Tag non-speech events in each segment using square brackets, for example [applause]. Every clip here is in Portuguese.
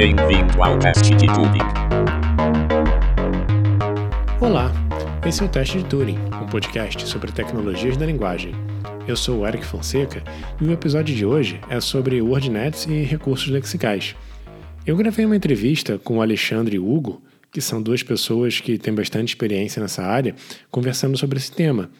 Bem-vindo ao teste de Turing. Olá, esse é o Teste de Turing, um podcast sobre tecnologias da linguagem. Eu sou o Eric Fonseca e o episódio de hoje é sobre WordNets e recursos lexicais. Eu gravei uma entrevista com o Alexandre e o Hugo, que são duas pessoas que têm bastante experiência nessa área, conversando sobre esse tema,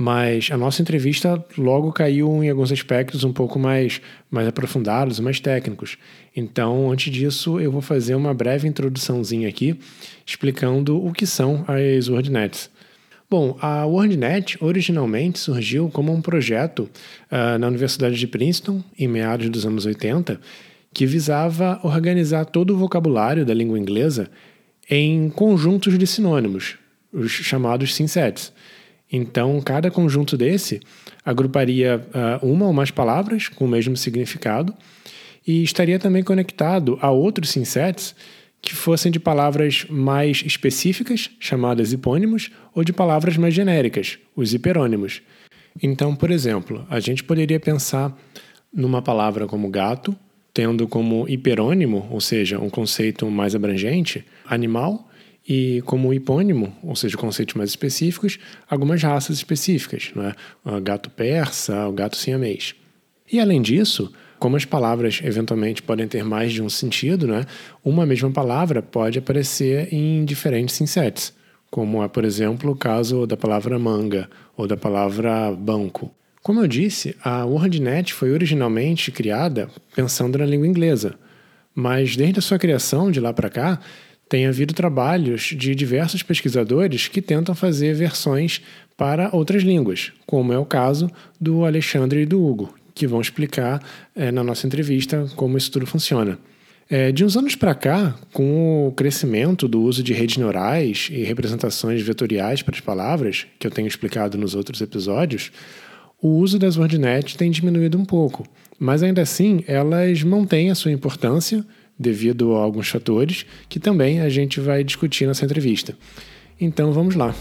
mas a nossa entrevista logo caiu em alguns aspectos um pouco mais, mais aprofundados, mais técnicos. Então, antes disso, eu vou fazer uma breve introduçãozinha aqui, explicando o que são as WordNets. Bom, a WordNet originalmente surgiu como um projeto uh, na Universidade de Princeton, em meados dos anos 80, que visava organizar todo o vocabulário da língua inglesa em conjuntos de sinônimos, os chamados synsets. Então, cada conjunto desse agruparia uh, uma ou mais palavras com o mesmo significado e estaria também conectado a outros synsets que fossem de palavras mais específicas, chamadas hipônimos, ou de palavras mais genéricas, os hiperônimos. Então, por exemplo, a gente poderia pensar numa palavra como gato, tendo como hiperônimo, ou seja, um conceito mais abrangente, animal, e como hipônimo, ou seja, conceitos mais específicos, algumas raças específicas, não é? o gato persa, o gato siamês. E além disso, como as palavras eventualmente podem ter mais de um sentido, né, uma mesma palavra pode aparecer em diferentes synsets, como é, por exemplo, o caso da palavra manga ou da palavra banco. Como eu disse, a WordNet foi originalmente criada pensando na língua inglesa, mas desde a sua criação de lá para cá, tem havido trabalhos de diversos pesquisadores que tentam fazer versões para outras línguas, como é o caso do Alexandre e do Hugo, que vão explicar é, na nossa entrevista como isso tudo funciona. É, de uns anos para cá, com o crescimento do uso de redes neurais e representações vetoriais para as palavras, que eu tenho explicado nos outros episódios, o uso das WordNet tem diminuído um pouco, mas ainda assim elas mantêm a sua importância devido a alguns fatores que também a gente vai discutir nessa entrevista. Então vamos lá.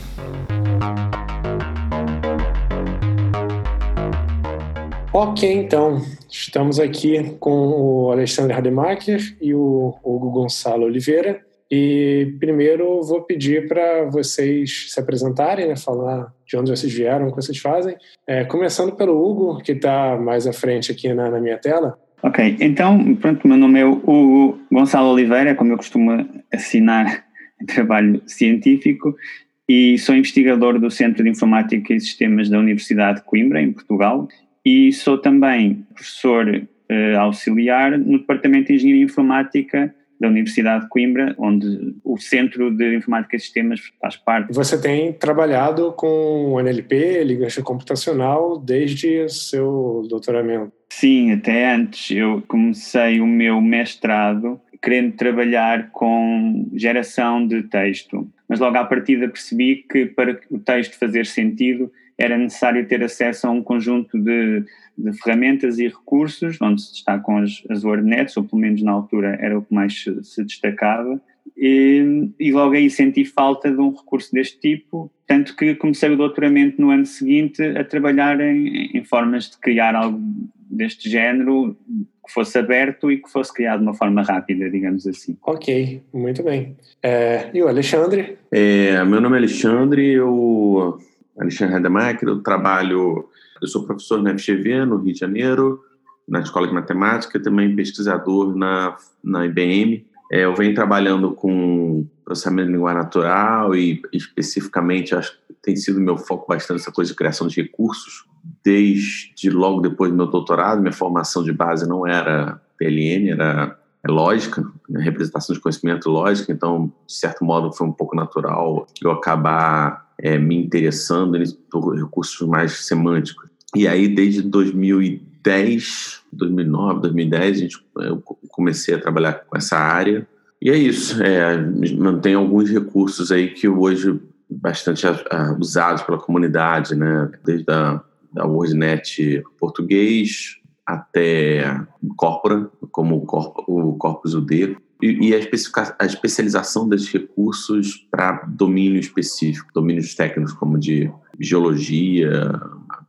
Ok, então, estamos aqui com o Alexandre Rademacher e o Hugo Gonçalo Oliveira. E primeiro vou pedir para vocês se apresentarem, né, falar de onde vocês vieram, o que vocês fazem. É, começando pelo Hugo, que está mais à frente aqui na, na minha tela. Ok, então, pronto, meu nome é Hugo Gonçalo Oliveira, como eu costumo assinar [laughs] trabalho científico, e sou investigador do Centro de Informática e Sistemas da Universidade de Coimbra, em Portugal, e sou também professor uh, auxiliar no Departamento de Engenharia Informática da Universidade de Coimbra, onde o Centro de Informática e Sistemas faz parte. Você tem trabalhado com NLP, linguagem computacional, desde o seu doutoramento? Sim, até antes. Eu comecei o meu mestrado querendo trabalhar com geração de texto, mas logo à partida percebi que para o texto fazer sentido era necessário ter acesso a um conjunto de, de ferramentas e recursos, onde se destacam as, as WordNets, ou pelo menos na altura era o que mais se, destacava, e, e, logo aí senti falta de um recurso deste tipo, tanto que comecei o doutoramento no ano seguinte a trabalhar em, em formas de criar algo deste género que fosse aberto e que fosse criado de uma forma rápida, digamos assim. Ok, muito bem. É, e o Alexandre? É, meu nome é Alexandre, eu Alexandre Rademacher, eu trabalho, eu sou professor na FGV, no Rio de Janeiro, na Escola de Matemática, também pesquisador na, na IBM. É, eu venho trabalhando com processamento de linguagem natural e especificamente acho que tem sido meu foco bastante essa coisa de criação de recursos desde logo depois do meu doutorado. Minha formação de base não era PLN, era lógica, né, representação de conhecimento lógica, então, de certo modo, foi um pouco natural eu acabar é, me interessando por recursos mais semânticos. E aí, desde 2010, 2009, 2010, a gente, eu comecei a trabalhar com essa área. E é isso, é, mantém alguns recursos aí que hoje bastante usados pela comunidade, né? Desde a da WordNet português até Corpora, como o Corpus UD, e, a, a especialização desses recursos para domínio específico, domínios técnicos como de geologia,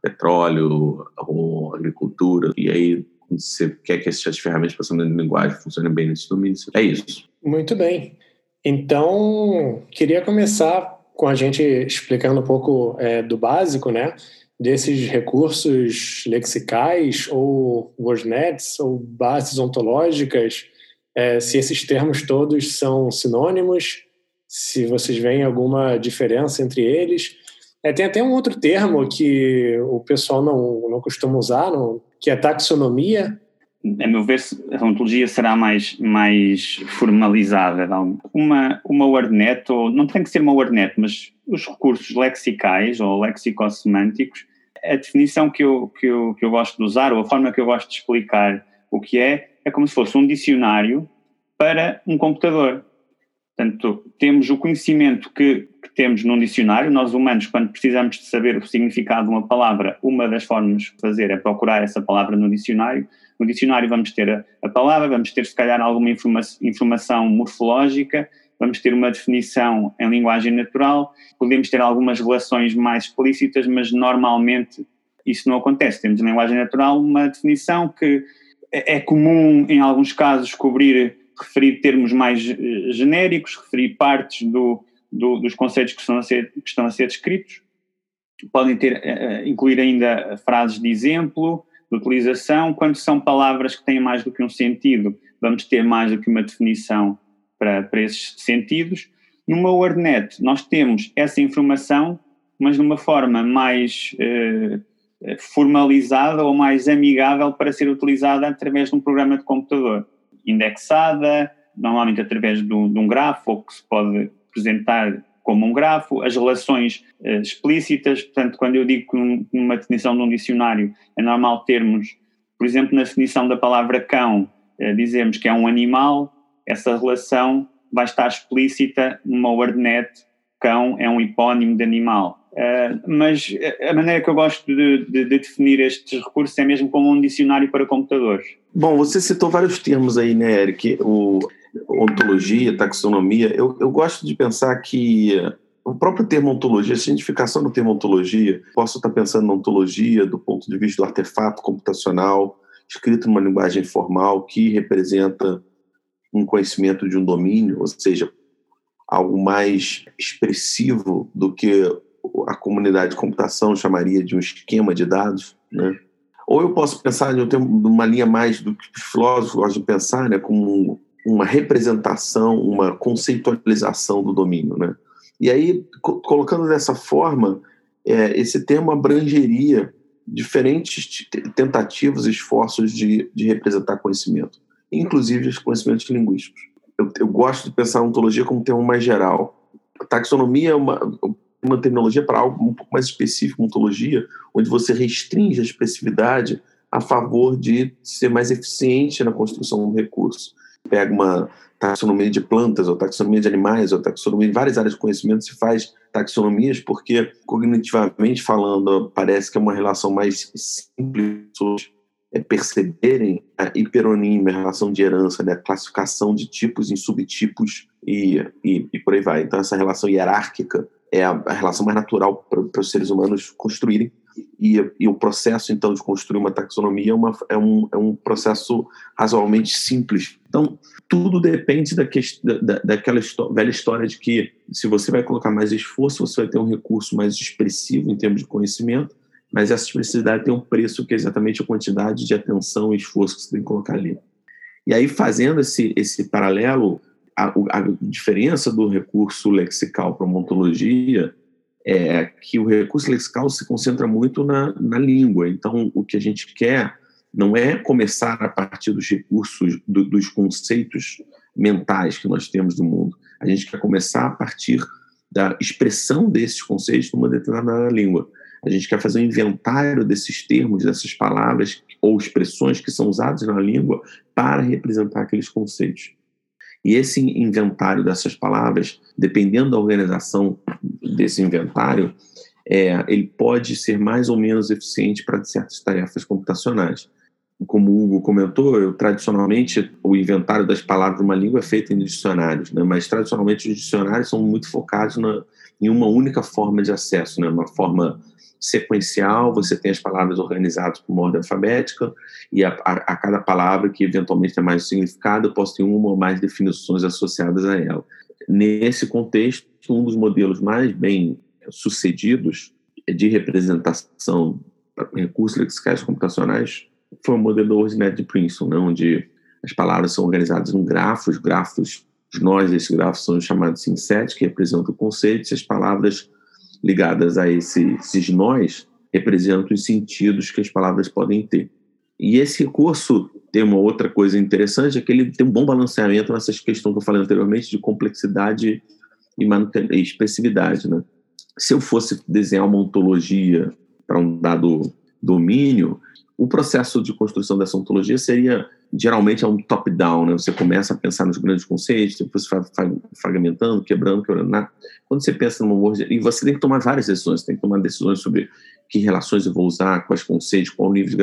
petróleo ou agricultura, e aí você quer que essas ferramentas processamento de linguagem funcionem bem nesse domínio. É isso. Muito bem. Então, queria começar com a gente explicando um pouco é, do básico, né? Desses recursos lexicais ou WordNets ou bases ontológicas, é, se esses termos todos são sinônimos, se vocês veem alguma diferença entre eles. É, tem até um outro termo que o pessoal não, não costuma usar, não, que é taxonomia, a meu ver, a ontologia será mais, mais formalizada. Uma, uma WordNet, ou não tem que ser uma WordNet, mas os recursos lexicais ou lexicosemânticos, a definição que eu, que, eu, que eu gosto de usar, ou a forma que eu gosto de explicar o que é, é como se fosse um dicionário para um computador. Portanto, temos o conhecimento que, temos num dicionário. Nós, humanos, quando precisamos de saber o significado de uma palavra, uma das formas de fazer é procurar essa palavra no dicionário. No dicionário vamos ter a, a palavra, vamos ter, se calhar, alguma informa informação morfológica, vamos ter uma definição em linguagem natural, podemos ter algumas relações mais explícitas, mas normalmente isso não acontece. Temos em linguagem natural uma definição que é, é comum, em alguns casos, cobrir referir termos mais uh, genéricos, referir partes do, do, dos conceitos que estão a ser, que estão a ser descritos. Podem ter, uh, incluir ainda frases de exemplo, de utilização. Quando são palavras que têm mais do que um sentido, vamos ter mais do que uma definição para, para esses sentidos. Numa WordNet, nós temos essa informação, mas de uma forma mais uh, formalizada ou mais amigável para ser utilizada através de um programa de computador indexada, normalmente através de um, de um grafo, ou que se pode apresentar como um grafo, as relações uh, explícitas, portanto, quando eu digo que numa definição de um dicionário é normal termos, por exemplo, na definição da palavra cão, uh, dizemos que é um animal, essa relação vai estar explícita numa WordNet, cão é um hipónimo de animal. Uh, mas a maneira que eu gosto de, de, de, definir estes recursos é mesmo como um dicionário para computadores. Bom, você citou vários termos aí, né, Eric? O, ontologia, taxonomia. Eu, eu gosto de pensar que o próprio termo ontologia, a cientificação do termo ontologia, posso estar pensando na ontologia do ponto de vista do artefato computacional, escrito numa linguagem formal que representa um conhecimento de um domínio, ou seja, algo mais expressivo do que a comunidade de computação chamaria de um esquema de dados, né? Ou eu posso pensar em uma linha mais do que os filósofos gostam de pensar, né, como uma representação, uma conceitualização do domínio, né? E aí, colocando dessa forma, é, esse termo abrangeria diferentes tentativas e esforços de, de representar conhecimento, inclusive os conhecimentos linguísticos. Eu, eu gosto de pensar a ontologia como um termo mais geral. A taxonomia é uma, uma terminologia para algo um pouco mais específico, ontologia, onde você restringe a expressividade a favor de ser mais eficiente na construção do recurso. Pega uma taxonomia de plantas, ou taxonomia de animais, ou taxonomia de várias áreas de conhecimento, se faz taxonomias, porque cognitivamente falando, parece que é uma relação mais simples é perceberem a hiperonímia, a relação de herança, né, a classificação de tipos em subtipos e, e, e por aí vai. Então, essa relação hierárquica é a, a relação mais natural para os seres humanos construírem. E, e, o processo, então, de construir uma taxonomia é, uma, é, um, é um processo razoavelmente simples. Então, tudo depende da, da, daquela velha história de que, se você vai colocar mais esforço, você vai ter um recurso mais expressivo em termos de conhecimento, mas essa expressividade tem um preço que é exatamente a quantidade de atenção e esforço que você tem que colocar ali. E aí, fazendo esse, esse paralelo, a, a diferença do recurso lexical para a ontologia é que o recurso lexical se concentra muito na, na língua. Então, o que a gente quer não é começar a partir dos recursos, do, dos conceitos mentais que nós temos do mundo. A gente quer começar a partir da expressão desses conceitos numa determinada língua. A gente quer fazer um inventário desses termos, dessas palavras ou expressões que são usadas na língua para representar aqueles conceitos. E esse inventário dessas palavras, dependendo da organização desse inventário, é, ele pode ser mais ou menos eficiente para certas tarefas computacionais. como o Hugo comentou, eu, tradicionalmente o inventário das palavras de uma língua é feito em dicionários, né? mas tradicionalmente os dicionários são muito focados na, em uma única forma de acesso, né? uma forma sequencial, você tem as palavras organizadas por ordem alfabética, e a, a, a, cada palavra que eventualmente tem mais significado, eu posso ter uma ou mais definições associadas a ela. Nesse contexto, um dos modelos mais bem sucedidos de representação para recursos lexicais computacionais foi o modelo WordNet de Princeton, né, onde as palavras são organizadas em grafos, grafos, os nós desses grafos são chamados de sets, que representam conceitos, e as palavras ligadas a esse, esses nós representam os sentidos que as palavras podem ter. E esse recurso tem uma outra coisa interessante, é que ele tem um bom balanceamento nessas questões que eu falei anteriormente de complexidade e, e expressividade. Né? Se eu fosse desenhar uma ontologia para um dado domínio, o processo de construção dessa ontologia seria geralmente é um top-down, né? Você começa a pensar nos grandes conceitos, depois você vai fragmentando, quebrando, quebrando. Quando você pensa numa Word, e você tem que tomar várias decisões, tem que tomar decisões sobre que relações eu vou usar, quais conceitos, qual o nível de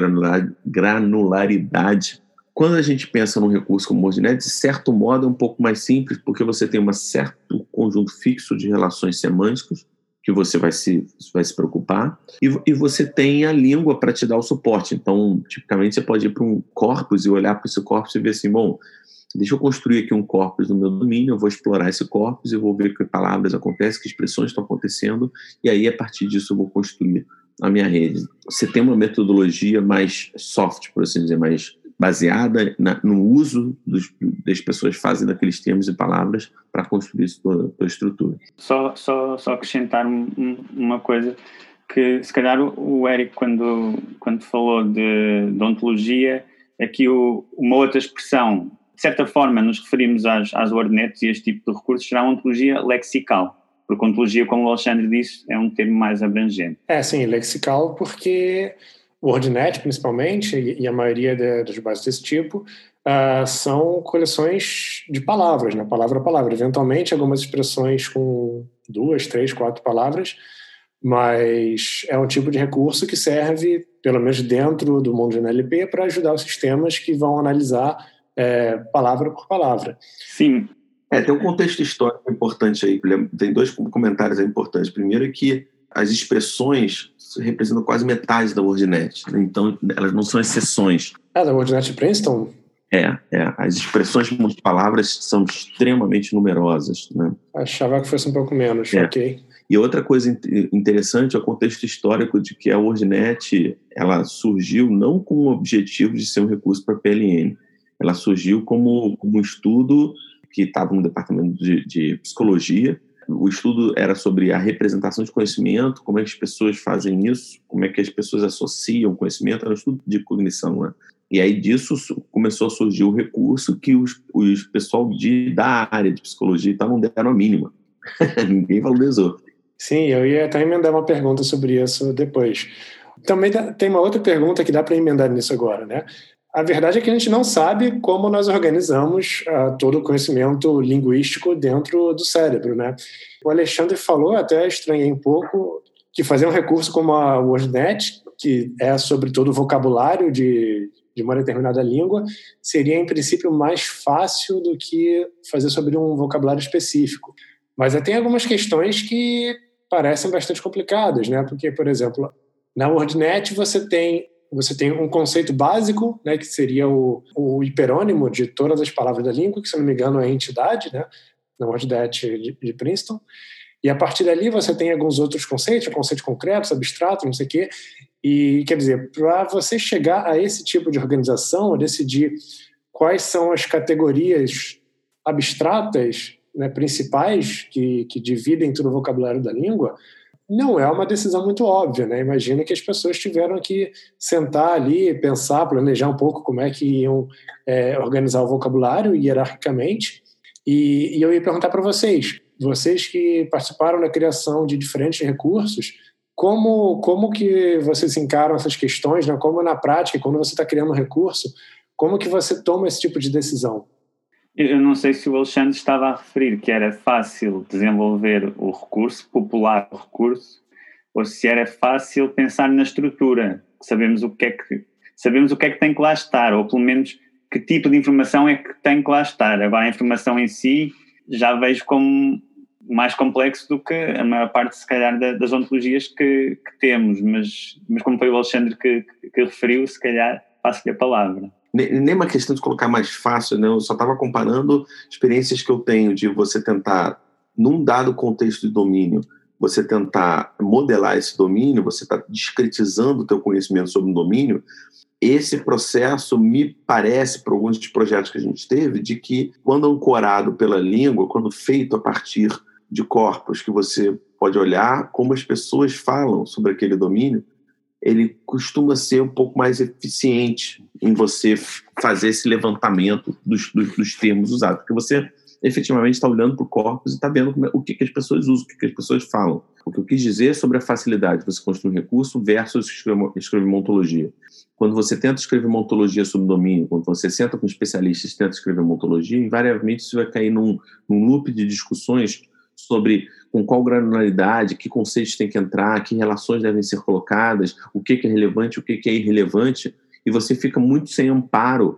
granularidade. Quando a gente pensa num recurso como o WordNet, de certo modo é um pouco mais simples, porque você tem um certo conjunto fixo de relações semânticas, que você vai se, vai se preocupar, e, e você tem a língua para te dar o suporte. Então, tipicamente, você pode ir para um corpus e olhar para esse corpus e ver assim: bom, deixa eu construir aqui um corpus no meu domínio, eu vou explorar esse corpus e vou ver que palavras acontecem, que expressões estão acontecendo, e aí, a partir disso, eu vou construir a minha rede. Você tem uma metodologia mais soft, por assim dizer, mais baseada na, no uso dos, das pessoas fazem daqueles termos e palavras para construir sua, sua estrutura. Só, só, só acrescentar um, uma coisa que se calhar o Eric quando, quando falou de, de ontologia, aqui o, uma outra expressão, de certa forma nos referimos às, às WordNets e a este tipo de recursos, será ontologia lexical, porque ontologia, como o Alexandre disse, é um termo mais abrangente. É, sim, lexical porque WordNet, principalmente, e a maioria das bases desse tipo, uh, são coleções de palavras, né? palavra a palavra. Eventualmente, algumas expressões com duas, três, quatro palavras, mas é um tipo de recurso que serve, pelo menos dentro do mundo de NLP, para ajudar os sistemas que vão analisar é, palavra por palavra. Sim. É, tem um contexto histórico importante aí. Tem dois comentários importantes. Primeiro é que as expressões representam quase metade da WordNet. Né? Então, elas não são exceções. Ah, da WordNet Princeton? É, é. As expressões de palavras são extremamente numerosas. Né? Achava que fosse um pouco menos, é. ok. E outra coisa interessante é o contexto histórico de que a WordNet ela surgiu não com o objetivo de ser um recurso para PLN. Ela surgiu como, como um estudo que estava no departamento de, de psicologia o estudo era sobre a representação de conhecimento, como é que as pessoas fazem isso, como é que as pessoas associam conhecimento, era um estudo de cognição, né? E aí disso começou a surgir o recurso que os, os pessoal de, da área de psicologia e tal não deram a mínima. [laughs] Ninguém valorizou. Sim, eu ia até emendar uma pergunta sobre isso depois. Também tem uma outra pergunta que dá para emendar nisso agora, né? A verdade é que a gente não sabe como nós organizamos uh, todo o conhecimento linguístico dentro do cérebro, né? O Alexandre falou, até estranhei um pouco, que fazer um recurso como a WordNet, que é sobre todo o vocabulário de, de uma determinada língua, seria em princípio mais fácil do que fazer sobre um vocabulário específico. Mas tem algumas questões que parecem bastante complicadas, né? Porque, por exemplo, na WordNet você tem você tem um conceito básico, né, que seria o, o hiperônimo de todas as palavras da língua, que se não me engano é entidade, né, na WordNet de, de Princeton. E a partir dali você tem alguns outros conceitos, conceitos concretos, abstratos, não sei o quê. E quer dizer, para você chegar a esse tipo de organização, decidir quais são as categorias abstratas né, principais que, que dividem todo o vocabulário da língua, não é uma decisão muito óbvia, né? Imagina que as pessoas tiveram que sentar ali, pensar, planejar um pouco como é que iam é, organizar o vocabulário hierarquicamente. E, e eu ia perguntar para vocês, vocês que participaram da criação de diferentes recursos, como, como que vocês encaram essas questões, né? Como na prática, quando você está criando um recurso, como que você toma esse tipo de decisão? Eu não sei se o Alexandre estava a referir que era fácil desenvolver o recurso, popular o recurso, ou se era fácil pensar na estrutura. Sabemos o que é que sabemos o que é que tem que lá estar, ou pelo menos que tipo de informação é que tem que lá estar. Agora, a informação em si já vejo como mais complexo do que a maior parte, se calhar, das ontologias que, que temos, mas, mas como foi o Alexandre que, que, referiu, se calhar passo-lhe a palavra. Nem uma questão de colocar mais fácil, né? eu só estava comparando experiências que eu tenho de você tentar, num dado contexto de domínio, você tentar modelar esse domínio, você está discretizando o teu conhecimento sobre o domínio, esse processo me parece, por alguns dos projetos que a gente teve, de que quando ancorado pela língua, quando feito a partir de corpos que você pode olhar como as pessoas falam sobre aquele domínio, ele costuma ser um pouco mais eficiente em você fazer esse levantamento dos, dos, dos termos usados, porque você efetivamente está olhando para o corpus e está vendo é, o que, que, as pessoas usam, o que, que, as pessoas falam. O que eu quis dizer sobre a facilidade de você construir um recurso versus escrever, escrever uma ontologia. Quando você tenta escrever uma ontologia sobre domínio, quando você senta com especialistas e tenta escrever uma ontologia, invariavelmente você vai cair num, num loop de discussões sobre com qual granularidade, que conceitos tem que entrar, que relações devem ser colocadas, o que, que é relevante, o que, que é irrelevante, e você fica muito sem amparo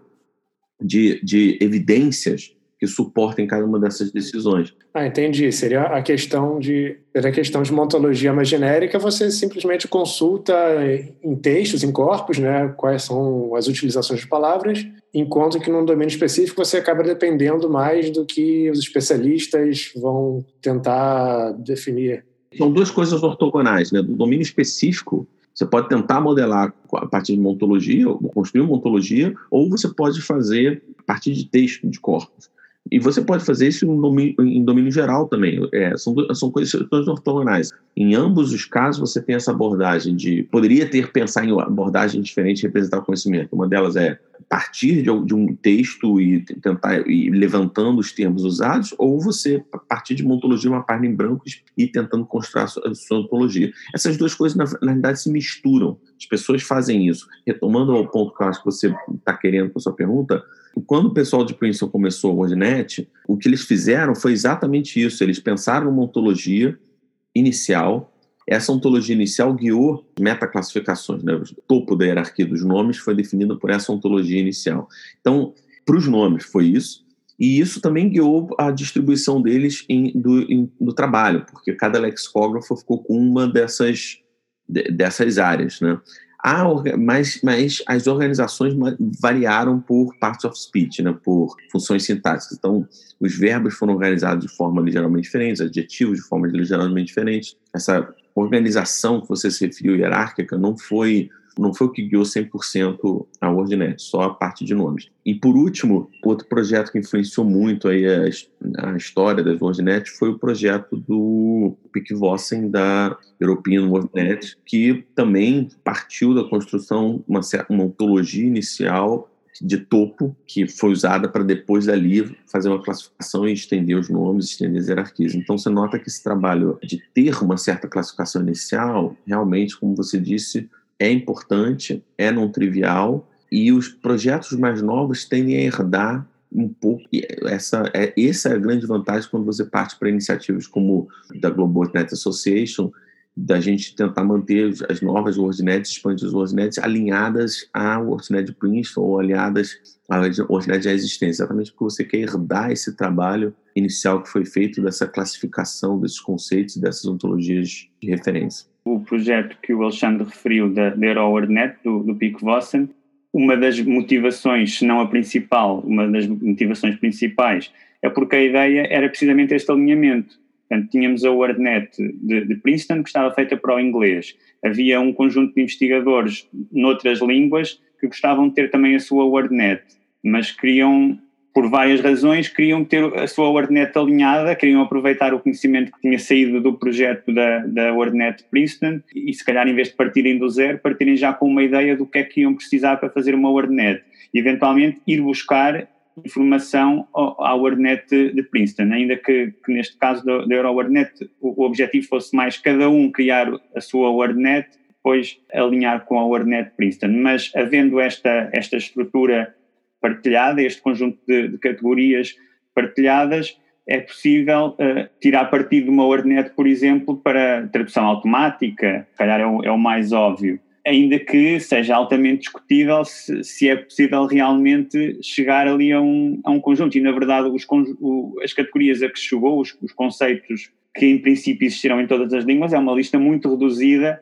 de, de evidências que suportem cada uma dessas decisões. Ah, entendi. Seria a questão de seria a questão de ontologia mais genérica, você simplesmente consulta em textos, em corpos, né, quais são as utilizações de palavras, enquanto que num domínio específico você acaba dependendo mais do que os especialistas vão tentar definir. São duas coisas ortogonais, né? Do domínio específico, você pode tentar modelar a partir de uma ontologia, construir uma ontologia, ou você pode fazer a partir de texto, de corpos. E você pode fazer isso em domínio, em domínio geral também. É, são, são coisas ortogonais. Em ambos os casos, você tem essa abordagem de. Poderia ter pensar em abordagem diferente representar o conhecimento. Uma delas é partir de, de um texto e tentar ir levantando os termos usados, ou você partir de uma ontologia, uma página em branco e tentando construir a sua, a sua ontologia. Essas duas coisas, na, na verdade, se misturam. As pessoas fazem isso. Retomando ao ponto que eu acho que você está querendo com a sua pergunta, quando o pessoal de Princeton começou o WordNet, o que eles fizeram foi exatamente isso. Eles pensaram numa ontologia inicial. Essa ontologia inicial guiou metaclassificações. Né? O topo da hierarquia dos nomes foi definido por essa ontologia inicial. Então, para os nomes foi isso. E isso também guiou a distribuição deles em, do, em, no trabalho, porque cada lexicógrafo ficou com uma dessas, dessas áreas. Né? A, mas, mas as organizações variaram por parts of speech, né, por funções sintáticas. Então, os verbos foram organizados de forma ligeiramente diferente, adjetivos de forma ligeiramente diferente. Essa organização que você se referiu, hierárquica, não foi não foi o que guiou 100% a WordNet, só a parte de nomes. E por último, outro projeto que influenciou muito aí a, a história das WordNet foi o projeto do Pick Vossen da European WordNet, que também partiu da construção uma, uma ontologia inicial de topo que foi usada para depois dali fazer uma classificação e estender os nomes, estender as hierarquias. Então você nota que esse trabalho de ter uma certa classificação inicial, realmente, como você disse, é importante, é não trivial, e os projetos mais novos tendem a herdar um pouco essa é essa é a grande vantagem quando você parte para iniciativas como da Global Net Association da gente tentar manter as novas WordNets, expandir as WordNets alinhadas à WordNet Princeton ou alinhadas à WordNet já existente, exatamente porque você quer herdar esse trabalho inicial que foi feito dessa classificação desses conceitos, dessas ontologias de referência o projeto que o Alexandre referiu da, da EuroWordNet, do, do Pico Vossen, uma das motivações, se não a principal, uma das motivações principais, é porque a ideia era precisamente este alinhamento. Portanto, tínhamos a WordNet de, de Princeton, que estava feita para o inglês. Havia um conjunto de investigadores noutras línguas que gostavam de ter também a sua WordNet, mas queriam por várias razões, queriam ter a sua WordNet alinhada, queriam aproveitar o conhecimento que tinha saído do projeto da, da WordNet Princeton e, se calhar, em vez de partirem do zero, partirem já com uma ideia do que é que iam precisar para fazer uma WordNet. E, eventualmente, ir buscar informação à WordNet de, Princeton, ainda que, que, neste caso da EuroWordNet o, o objetivo fosse mais cada um criar a sua WordNet, depois alinhar com a WordNet Princeton. Mas, havendo esta, esta estrutura partilhada, este conjunto de, de categorias partilhadas, é possível uh, tirar partido de uma WordNet, por exemplo, para tradução automática, se calhar é o, é o, mais óbvio. Ainda que seja altamente discutível se, se, é possível realmente chegar ali a um, a um conjunto. E, na verdade, os, o, as categorias a que chegou, os, os, conceitos que em princípio existiram em todas as línguas, é uma lista muito reduzida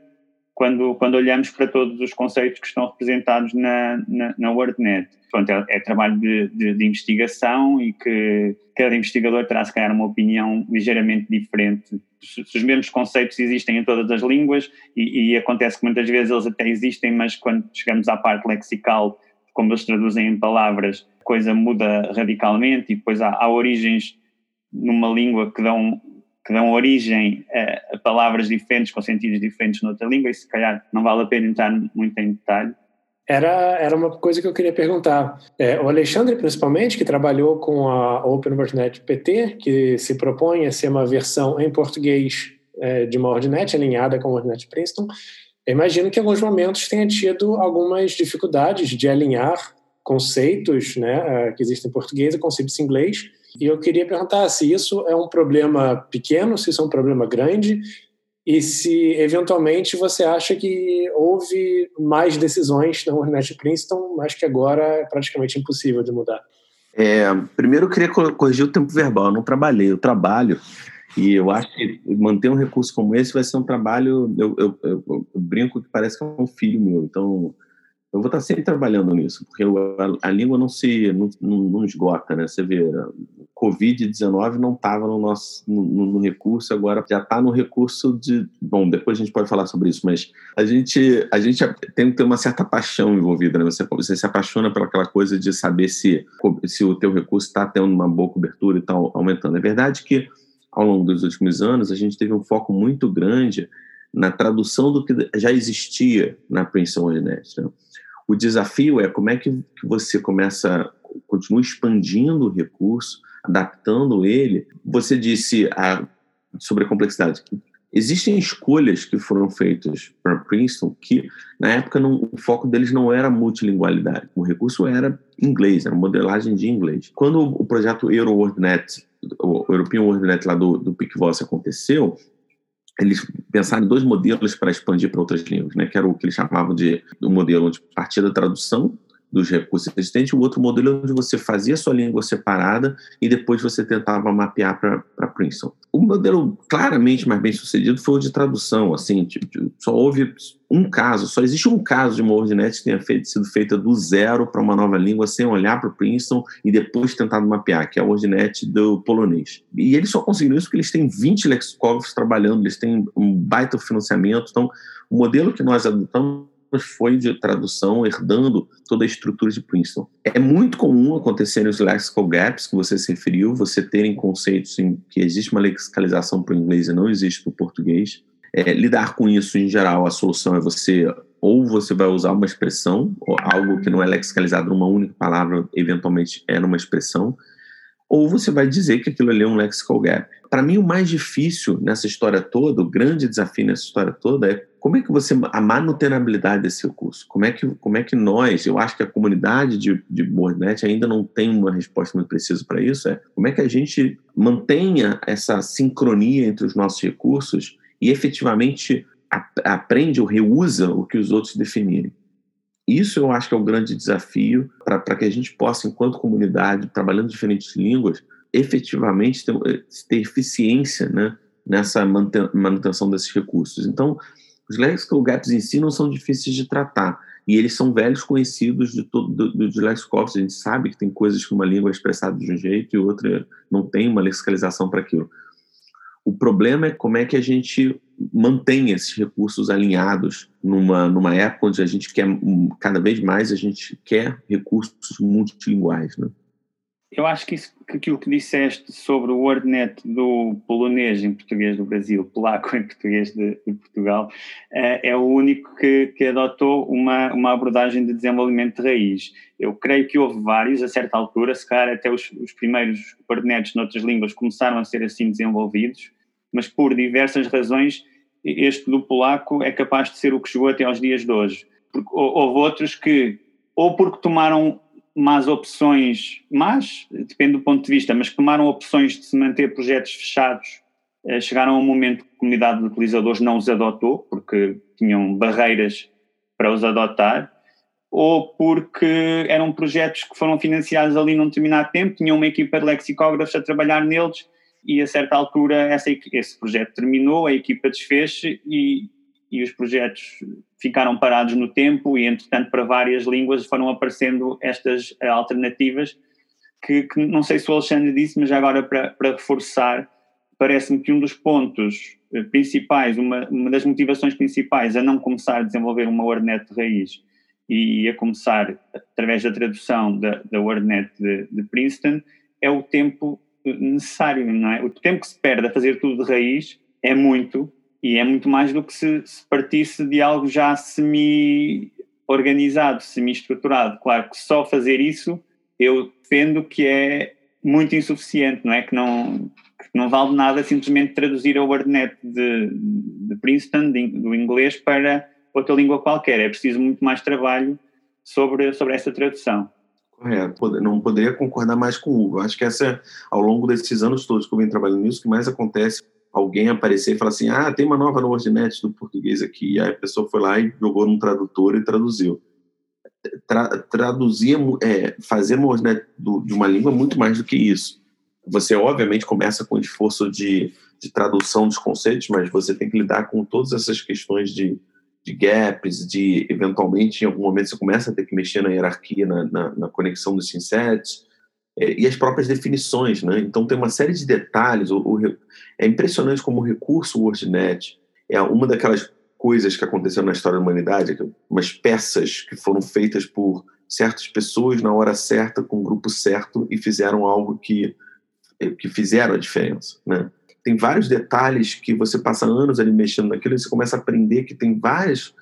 quando, quando olhamos para todos os conceitos que estão representados na, na, na WordNet. Pronto, é, é trabalho de, de, de, investigação e que cada investigador terá, se calhar, uma opinião ligeiramente diferente. Se, se os mesmos conceitos existem em todas as línguas, e, e, acontece que muitas vezes eles até existem, mas quando chegamos à parte lexical, como eles traduzem em palavras, a coisa muda radicalmente e depois há, há origens numa língua que dão que dão origem a, a, palavras diferentes com sentidos diferentes noutra língua e se calhar não vale a pena entrar muito em detalhe. Era, era uma coisa que eu queria perguntar. É, o Alexandre, principalmente, que trabalhou com a OpenWordNet PT, que se propõe a ser uma versão em português é, de uma WordNet alinhada com a WordNet Princeton, imagino que em alguns momentos tenha tido algumas dificuldades de alinhar conceitos né, que existem em português e conceitos em inglês, e eu queria perguntar se isso é um problema pequeno, se isso é um problema grande, e se eventualmente você acha que houve mais decisões na Hornet Princeton, mas que agora é praticamente impossível de mudar. É, primeiro eu queria corrigir o tempo verbal, eu não trabalhei, eu trabalho. E eu acho que manter um recurso como esse vai ser um trabalho. Eu, eu, eu, eu brinco que parece que é um filho meu. Então, eu vou estar sempre trabalhando nisso, porque a, a língua não se não, não, esgota, né? Você vê, Covid-19 não estava no nosso no, no, recurso, agora já está no recurso de. Bom, depois a gente pode falar sobre isso, mas a gente, a gente tem que ter uma certa paixão envolvida, né? Você, você se apaixona pelaquela coisa de saber se, se o teu recurso está tendo uma boa cobertura e está aumentando. É verdade que ao longo dos últimos anos a gente teve um foco muito grande na tradução do que já existia na Princeton Ordinet. Né? O desafio é como é que, você começa, continua expandindo o recurso, adaptando ele. Você disse a, sobre a complexidade. Existem escolhas que foram feitas para Princeton que, na época, não, o foco deles não era multilingualidade. O recurso era inglês, era modelagem de inglês. Quando o projeto EuroWordNet, o European WordNet lá do, do PicVoss aconteceu, eles pensaram em dois modelos para expandir para outras línguas, né? que era o que eles chamavam de um modelo de partir da tradução dos recursos existentes, o outro modelo onde você fazia sua língua separada e depois você tentava mapear para Princeton. O modelo claramente mais bem sucedido foi o de tradução, assim, tipo, só houve um caso, só existe um caso de uma WordNet que tenha feito, sido feita do zero para uma nova língua sem olhar para Princeton e depois tentado mapear, que é a WordNet do polonês. E eles só conseguiram isso porque eles têm 20 lexicógrafos trabalhando, eles têm um baita financiamento, então o modelo que nós adotamos foi de tradução, herdando toda a estrutura de Princeton. É muito comum acontecer nos lexical gaps que você se referiu, você terem conceitos em que existe uma lexicalização para o inglês e não existe para o português. É, lidar com isso, em geral, a solução é você ou você vai usar uma expressão, algo que não é lexicalizado numa única palavra, eventualmente é numa expressão, ou você vai dizer que aquilo ali é um lexical gap. Para mim, o mais difícil nessa história toda, o grande desafio nessa história toda é como é que você a manutenabilidade desse recurso? Como é que como é que nós, eu acho que a comunidade de, de Boardnet ainda não tem uma resposta muito precisa para isso, é como é que a gente mantenha essa sincronia entre os nossos recursos e efetivamente aprende ou reusa o que os outros definirem. Isso eu acho que é o grande desafio para que a gente possa, enquanto comunidade, trabalhando diferentes línguas, efetivamente ter, ter eficiência né, nessa manutenção desses recursos. Então, os lexical gaps em si não são difíceis de tratar, e eles são velhos conhecidos de todo, do, dos lexicógrafos. A gente sabe que tem coisas que uma língua é expressada de um jeito e outra não tem uma lexicalização para aquilo. O problema é como é que a gente mantém esses recursos alinhados numa, numa época onde a gente quer, cada vez mais, a gente quer recursos multilinguais, né? Eu acho que, isso, que aquilo que disseste sobre o WordNet do polonês em português do Brasil, polaco em português de, de Portugal, é, é, o único que, que adotou uma, uma abordagem de desenvolvimento de raiz. Eu creio que houve vários, a certa altura, se calhar até os, os primeiros WordNets noutras línguas começaram a ser assim desenvolvidos, mas por diversas razões este do polaco é capaz de ser o que chegou até aos dias de hoje. Porque houve outros que, ou porque tomaram más opções, más, depende do ponto de vista, mas tomaram opções de se manter projetos fechados, eh, chegaram a um momento que a comunidade de utilizadores não os adotou, porque tinham barreiras para os adotar, ou porque eram projetos que foram financiados ali num determinado tempo, tinham uma equipa de lexicógrafos a trabalhar neles e a certa altura essa, esse projeto terminou, a equipa desfez e, e os projetos ficaram parados no tempo e entretanto para várias línguas foram aparecendo estas alternativas que, que não sei se o Alexandre disse, mas agora para, para reforçar, parece-me que um dos pontos eh, principais, uma, uma das motivações principais a não começar a desenvolver uma WordNet de raiz e a começar através da tradução da, da WordNet de, de Princeton é o tempo eh, necessário, não é? O tempo que se perde a fazer tudo de raiz é muito e é muito mais do que se, se partisse de algo já semi-organizado, semi-estruturado. Claro que só fazer isso eu defendo que é muito insuficiente, não é? Que não, que não vale nada simplesmente traduzir a WordNet de, de Princeton, de, do inglês, para outra língua qualquer. É preciso muito mais trabalho sobre, sobre essa tradução. Correto, não poderia concordar mais com o Hugo. Acho que essa, ao longo desses anos todos que eu venho trabalhando nisso, o que mais acontece alguém aparecer e falar assim, ah, tem uma nova no WordNet do português aqui, e aí a pessoa foi lá e jogou num tradutor e traduziu. Tra, traduzir, é, fazemos né, do, de uma língua muito mais do que isso. Você, obviamente, começa com esforço de, de tradução dos conceitos, mas você tem que lidar com todas essas questões de, de gaps, de, eventualmente, em algum momento, você começa a ter que mexer na hierarquia, na, na, na conexão dos synsets, é, e as próprias definições, né? Então, tem uma série de detalhes. O, o, é impressionante como o recurso WordNet é uma daquelas coisas que aconteceram na história da humanidade, umas peças que foram feitas por certas pessoas na hora certa, com o grupo certo, e fizeram algo que, que fizeram a diferença. Né? Tem vários detalhes que você passa anos ali mexendo naquilo e você começa a aprender que tem várias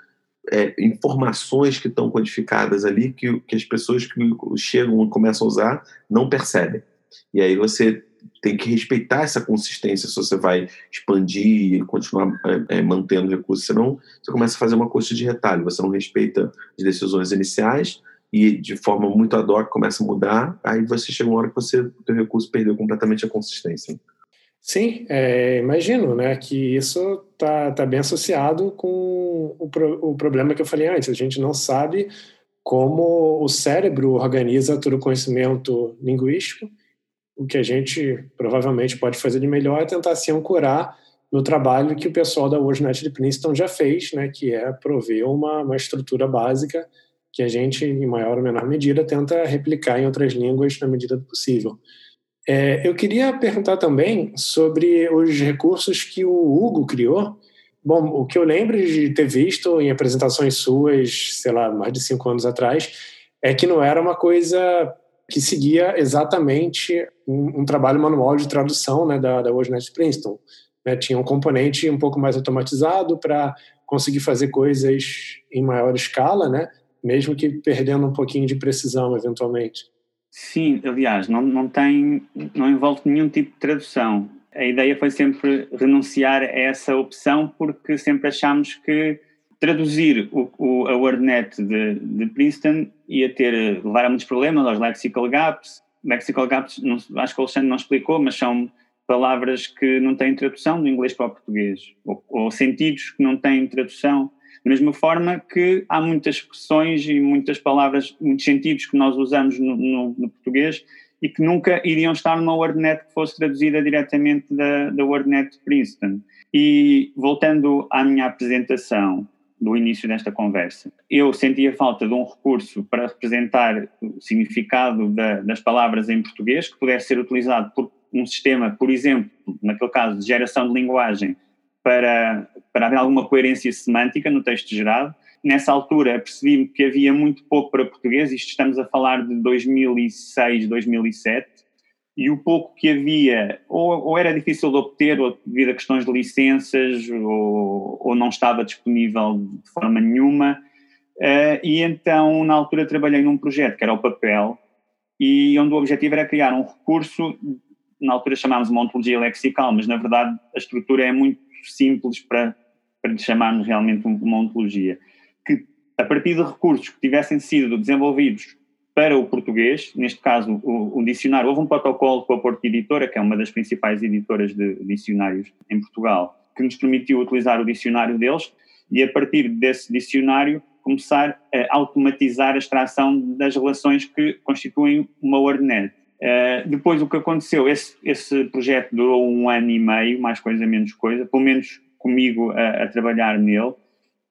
é, informações que estão codificadas ali que, que as pessoas que chegam e começam a usar não percebem. E aí você tem que respeitar essa consistência se você vai expandir e continuar é, é, mantendo recursos, senão você começa a fazer uma coxa de retalho, você não respeita as decisões iniciais e de forma muito ad hoc começa a mudar, aí você chega uma hora que você, o seu recurso perdeu completamente a consistência. Sim, é, imagino né, que isso está tá bem associado com o, pro, o problema que eu falei antes. A gente não sabe como o cérebro organiza todo o conhecimento linguístico o que a gente provavelmente pode fazer de melhor é tentar se ancorar no trabalho que o pessoal da WordNet de Princeton já fez, né, que é prover uma, uma estrutura básica que a gente, em maior ou menor medida, tenta replicar em outras línguas na medida do possível. É, eu queria perguntar também sobre os recursos que o Hugo criou. Bom, o que eu lembro de ter visto em apresentações suas, sei lá, mais de cinco anos atrás, é que não era uma coisa que seguia exatamente um, um, trabalho manual de tradução né, da, da WordNet Princeton. Né, tinha um componente um pouco mais automatizado para conseguir fazer coisas em maior escala, né, mesmo que perdendo um pouquinho de precisão eventualmente. Sim, aliás, não, não tem, não envolve nenhum tipo de tradução. A ideia foi sempre renunciar a essa opção porque sempre achámos que traduzir o, o, a WordNet de, de Princeton ia ter, levar a muitos problemas aos lexical gaps. Lexical gaps, não, acho que o Alexandre não explicou, mas são palavras que não têm tradução do inglês para o português, ou, ou sentidos que não têm tradução. Da mesma forma que há muitas expressões e muitas palavras, muitos sentidos que nós usamos no, no, no português e que nunca iriam estar numa WordNet que fosse traduzida diretamente da, da WordNet Princeton. E voltando à minha apresentação, do início desta conversa. Eu sentia falta de um recurso para representar o significado da, das palavras em português que pudesse ser utilizado por um sistema, por exemplo, naquele caso de geração de linguagem, para, para haver alguma coerência semântica no texto gerado. Nessa altura percebi-me que havia muito pouco para português, isto estamos a falar de 2006, 2007, e o pouco que havia, ou, ou, era difícil de obter, ou devido a questões de licenças, ou, ou não estava disponível de forma nenhuma. Uh, e então, na altura, trabalhei num projeto que era o papel, e onde o objetivo era criar um recurso, na altura chamámos uma ontologia lexical, mas na verdade a estrutura é muito simples para, para chamarmos realmente uma ontologia, que a partir de recursos que tivessem sido desenvolvidos para o português, neste caso o, o, dicionário, houve um protocolo com a Porto Editora, que é uma das principais editoras de dicionários em Portugal, que nos permitiu utilizar o dicionário deles e a partir desse dicionário começar a automatizar a extração das relações que constituem uma WordNet. Uh, depois o que aconteceu, esse, esse projeto durou um ano e meio, mais coisa menos coisa, pelo menos comigo a, a trabalhar nele,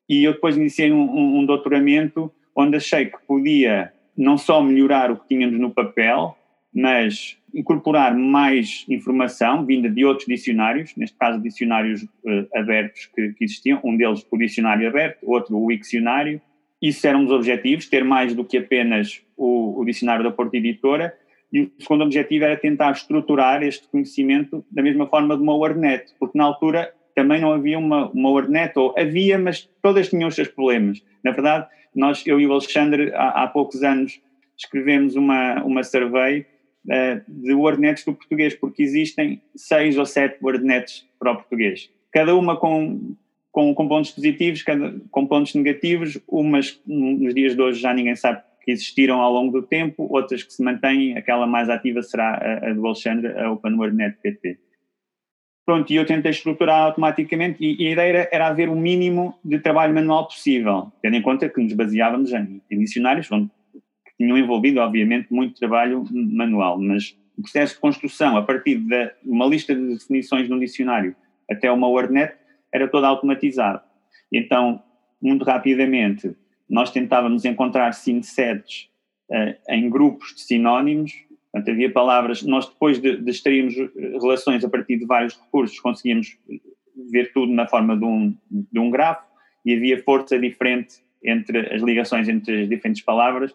e eu depois iniciei um, um, um doutoramento onde achei que podia não só melhorar o que tínhamos no papel, mas incorporar mais informação vinda de outros dicionários, neste caso dicionários uh, abertos que, que, existiam, um deles o dicionário aberto, outro o Wikcionário. Isso eram os objetivos, ter mais do que apenas o, o dicionário da Porta Editora. E o segundo objetivo era tentar estruturar este conhecimento da mesma forma de uma WordNet, porque na altura também não havia uma, uma WordNet, ou havia, mas todas tinham os seus problemas. Na verdade, nós, eu e o Alexandre, há, há poucos anos, escrevemos uma, uma survey uh, de WordNets do português, porque existem seis ou sete WordNets para o português. Cada uma com, com, com pontos positivos, cada, com pontos negativos, umas nos dias de hoje já ninguém sabe que existiram ao longo do tempo, outras que se mantêm, aquela mais ativa será a, a do Alexandre, a OpenWordNet PT. Pronto, e eu tentei estruturar automaticamente e, e, a ideia era, haver o mínimo de trabalho manual possível, tendo em conta que nos baseávamos em, em dicionários, onde tinham envolvido, obviamente, muito trabalho manual, mas o processo de construção, a partir de uma lista de definições num dicionário até uma WordNet, era todo automatizado. Então, muito rapidamente, nós tentávamos encontrar synsets uh, em grupos de sinónimos, portanto, havia palavras, nós depois de, de extrairmos relações a partir de vários recursos, conseguíamos ver tudo na forma de um, de um grafo, e havia força diferente entre as ligações entre as diferentes palavras,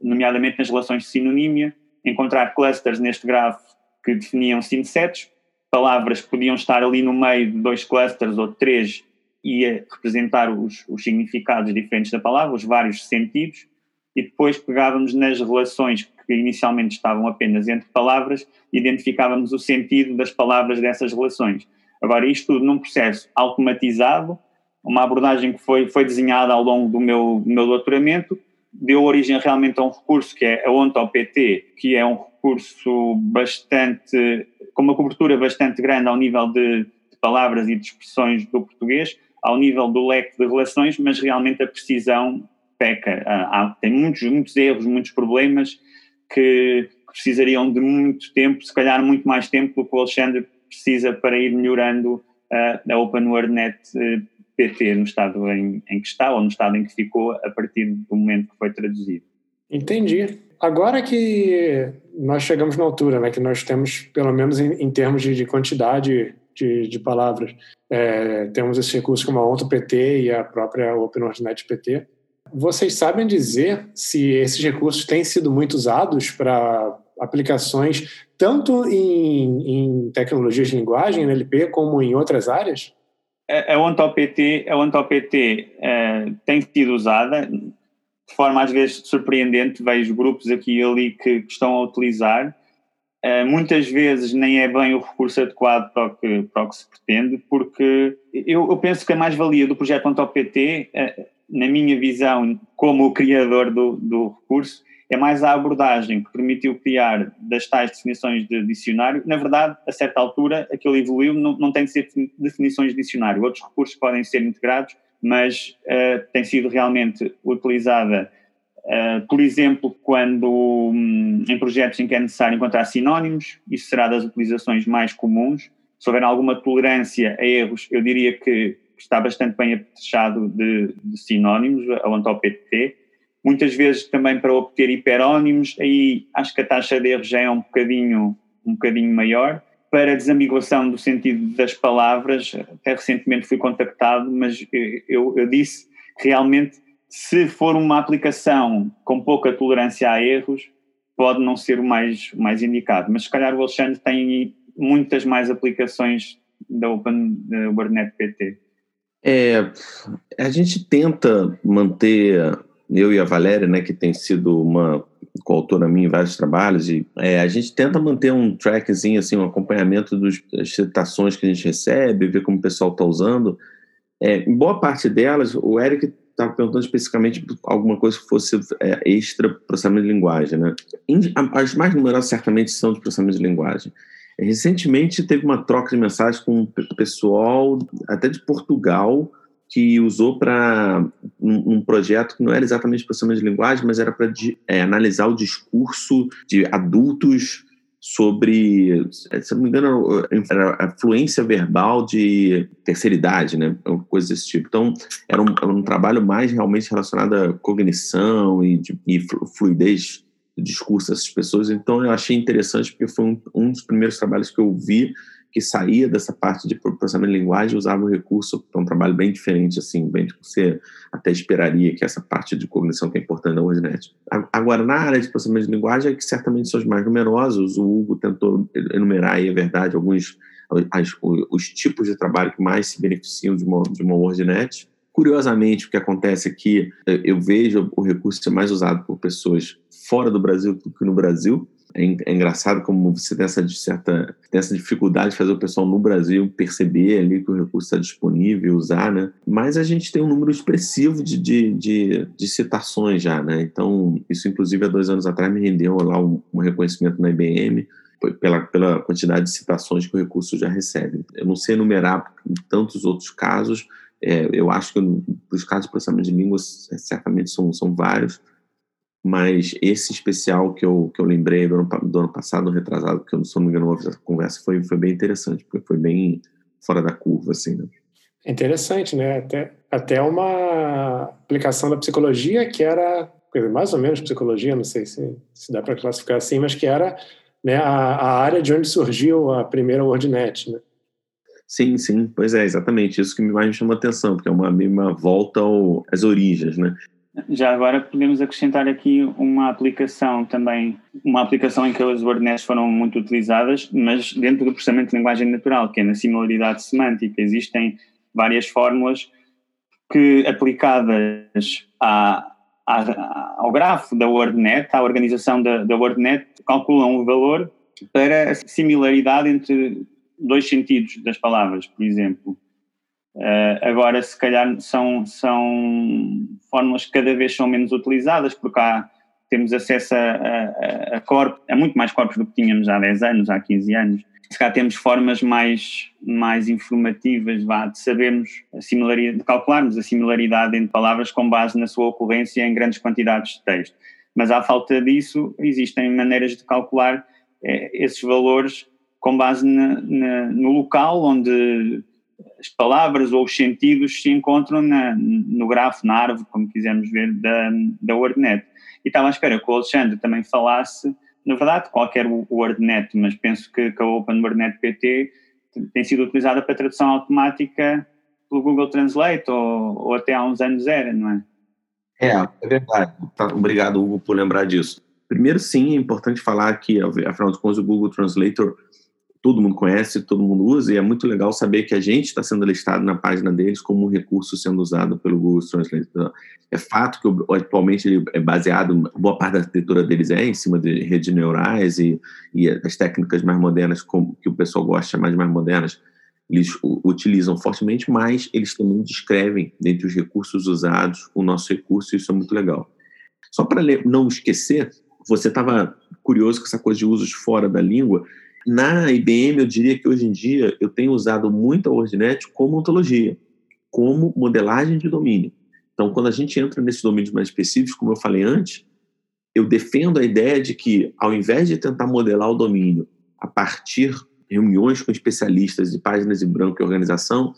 nomeadamente nas relações de sinonímia, encontrar clusters neste grafo que definiam synsets, palavras que podiam estar ali no meio de dois clusters ou três e representar os, os significados diferentes da palavra, os vários sentidos, e depois pegávamos nas relações que inicialmente estavam apenas entre palavras e identificávamos o sentido das palavras dessas relações. Agora, isto tudo num processo automatizado, uma abordagem que foi, foi desenhada ao longo do meu, do meu doutoramento, deu origem realmente a um recurso que é a ONTOPT, que é um recurso bastante, com uma cobertura bastante grande ao nível de, de palavras e de expressões do português, ao nível do leque de relações, mas realmente a precisão peca. Há, tem muitos, muitos erros, muitos problemas que precisariam de muito tempo, se calhar muito mais tempo do que o Alexandre precisa para ir melhorando uh, a OpenWordNet uh, PT no estado em, em que está ou no estado em que ficou a partir do momento que foi traduzido. Entendi. Agora que nós chegamos na altura, né, que nós temos, pelo menos em, em termos de, de quantidade de, de palavras, é, temos esse recurso como a ONTO PT e a própria OpenWordNet PT. Vocês sabem dizer se esses recursos têm sido muito usados para aplicações tanto em, em tecnologias de linguagem, NLP, como em outras áreas? a ONTOPT, a ONTOPT uh, tem sido usada de forma às vezes surpreendente, vejo grupos aqui e ali que, que estão a utilizar. Uh, muitas vezes nem é bem o recurso adequado para o que, para o que se pretende, porque eu, eu penso que a mais-valia do projeto ONTOPT, uh, na minha visão, como o criador do, do recurso, é mais a abordagem que permitiu criar das tais definições de dicionário. Na verdade, a certa altura, aquilo evoluiu, não, não tem de ser definições de dicionário. Outros recursos podem ser integrados, mas uh, tem sido realmente utilizada, uh, por exemplo, quando um, em projetos em que é necessário encontrar sinónimos, isso será das utilizações mais comuns. Se houver alguma tolerância a erros, eu diria que está bastante bem apetrechado de, de sinónimos, a ONTOPT, muitas vezes também para obter hiperónimos, aí acho que a taxa de erro já é um bocadinho, um bocadinho maior. Para desambiguação do sentido das palavras, até recentemente fui contactado, mas eu, eu disse realmente, se for uma aplicação com pouca tolerância a erros, pode não ser o mais, mais indicado. Mas se calhar o Alexandre tem muitas mais aplicações da Open da PT. É, a gente tenta manter eu e a Valéria, né, que tem sido uma coautora minha em vários trabalhos, e é, a gente tenta manter um trackzinho, assim, um acompanhamento dos, das citações que a gente recebe, ver como o pessoal está usando. É, em boa parte delas, o Eric estava perguntando especificamente alguma coisa que fosse é, extra processamento de linguagem, né? As mais numerosas certamente são de processamento de linguagem. Recentemente teve uma troca de mensagens com o pessoal até de Portugal que usou para um, um, projeto que não era exatamente processamento de linguagem, mas era para é, analisar o discurso de adultos sobre, se não me engano, era a fluência verbal de terceira idade, né? Coisa desse tipo. Então, era um, era um trabalho mais realmente relacionado à cognição e, de, e fluidez do discurso dessas pessoas. Então, eu achei interessante porque foi um, um dos primeiros trabalhos que eu vi que saía dessa parte de processamento de linguagem usava o recurso para um trabalho bem diferente, assim, bem que você até esperaria que essa parte de cognição que é importante da WordNet. Agora, na área de processamento de linguagem, é que certamente são os mais numerosos, o Hugo tentou enumerar aí, é verdade, alguns as, os tipos de trabalho que mais se beneficiam de uma, de uma WordNet. Curiosamente, o que acontece é eu vejo o recurso ser mais usado por pessoas fora do Brasil do que no Brasil, é, é, engraçado como você tem essa, certa, tem essa dificuldade de fazer o pessoal no Brasil perceber ali que o recurso está disponível, usar, né? Mas a gente tem um número expressivo de, de, de, de citações já, né? Então, isso inclusive há dois anos atrás me rendeu lá um, um reconhecimento na IBM pela, pela quantidade de citações que o recurso já recebe. Eu não sei enumerar tantos outros casos, é, eu acho que os casos de processamento de línguas é, certamente são, são vários, mas esse especial que eu, que eu lembrei do ano, do ano passado, retrasado, que eu, se não me engano, essa conversa, foi, foi bem interessante, porque foi bem fora da curva, assim, né? Interessante, né? Até, até uma aplicação da psicologia que era, mais ou menos psicologia, não sei se, se dá para classificar assim, mas que era né, a, a área de onde surgiu a primeira WordNet, né? Sim, sim, pois é, exatamente isso que mais me chama a atenção, porque é uma, uma volta ao, às origens, né? Já agora podemos acrescentar aqui uma aplicação também, uma aplicação em que as WordNets foram muito utilizadas, mas dentro do processamento de linguagem natural, que é na similaridade semântica. Existem várias fórmulas que, aplicadas à, à, ao grafo da WordNet, à organização da, da WordNet, calculam o valor para a similaridade entre dois sentidos das palavras, por exemplo. Uh, agora, se calhar, são, são fórmulas que cada vez são menos utilizadas, porque há, temos acesso a, a, a, corpos, a muito mais corpos do que tínhamos há 10 anos, há 15 anos. Se calhar temos formas mais, mais informativas vá, de sabermos a similaridade, de calcularmos a similaridade entre palavras com base na sua ocorrência em grandes quantidades de texto. Mas à falta disso, existem maneiras de calcular eh, esses valores com base na, na, no local onde as palavras ou os sentidos se encontram na, no grafo, na árvore, como quisermos ver, da, da WordNet. E estava à espera que o Alexandre também falasse, na verdade, qualquer WordNet, mas penso que, que a Open WordNet PT tem sido utilizada para tradução automática pelo Google Translate, ou, ou até há uns anos era, não é? É, é verdade. Tá, obrigado, Hugo, por lembrar disso. Primeiro, sim, é importante falar que, afinal de contas, o Google Translator todo mundo conhece, todo mundo usa, e é muito legal saber que a gente está sendo listado na página deles como um recurso sendo usado pelo Google Translate. Então, é fato que atualmente ele é baseado, boa parte da arquitetura deles é em cima de redes neurais e, e as técnicas mais modernas, que o pessoal gosta de chamar de mais modernas, eles utilizam fortemente, mas eles também descrevem, dentre os recursos usados, o nosso recurso, e isso é muito legal. Só para não esquecer, você estava curioso com essa coisa de usos fora da língua, na IBM, eu diria que hoje em dia eu tenho usado muito a WordNet como ontologia, como modelagem de domínio. Então, quando a gente entra nesses domínios mais específicos, como eu falei antes, eu defendo a ideia de que, ao invés de tentar modelar o domínio a partir de reuniões com especialistas de páginas em branco e organização,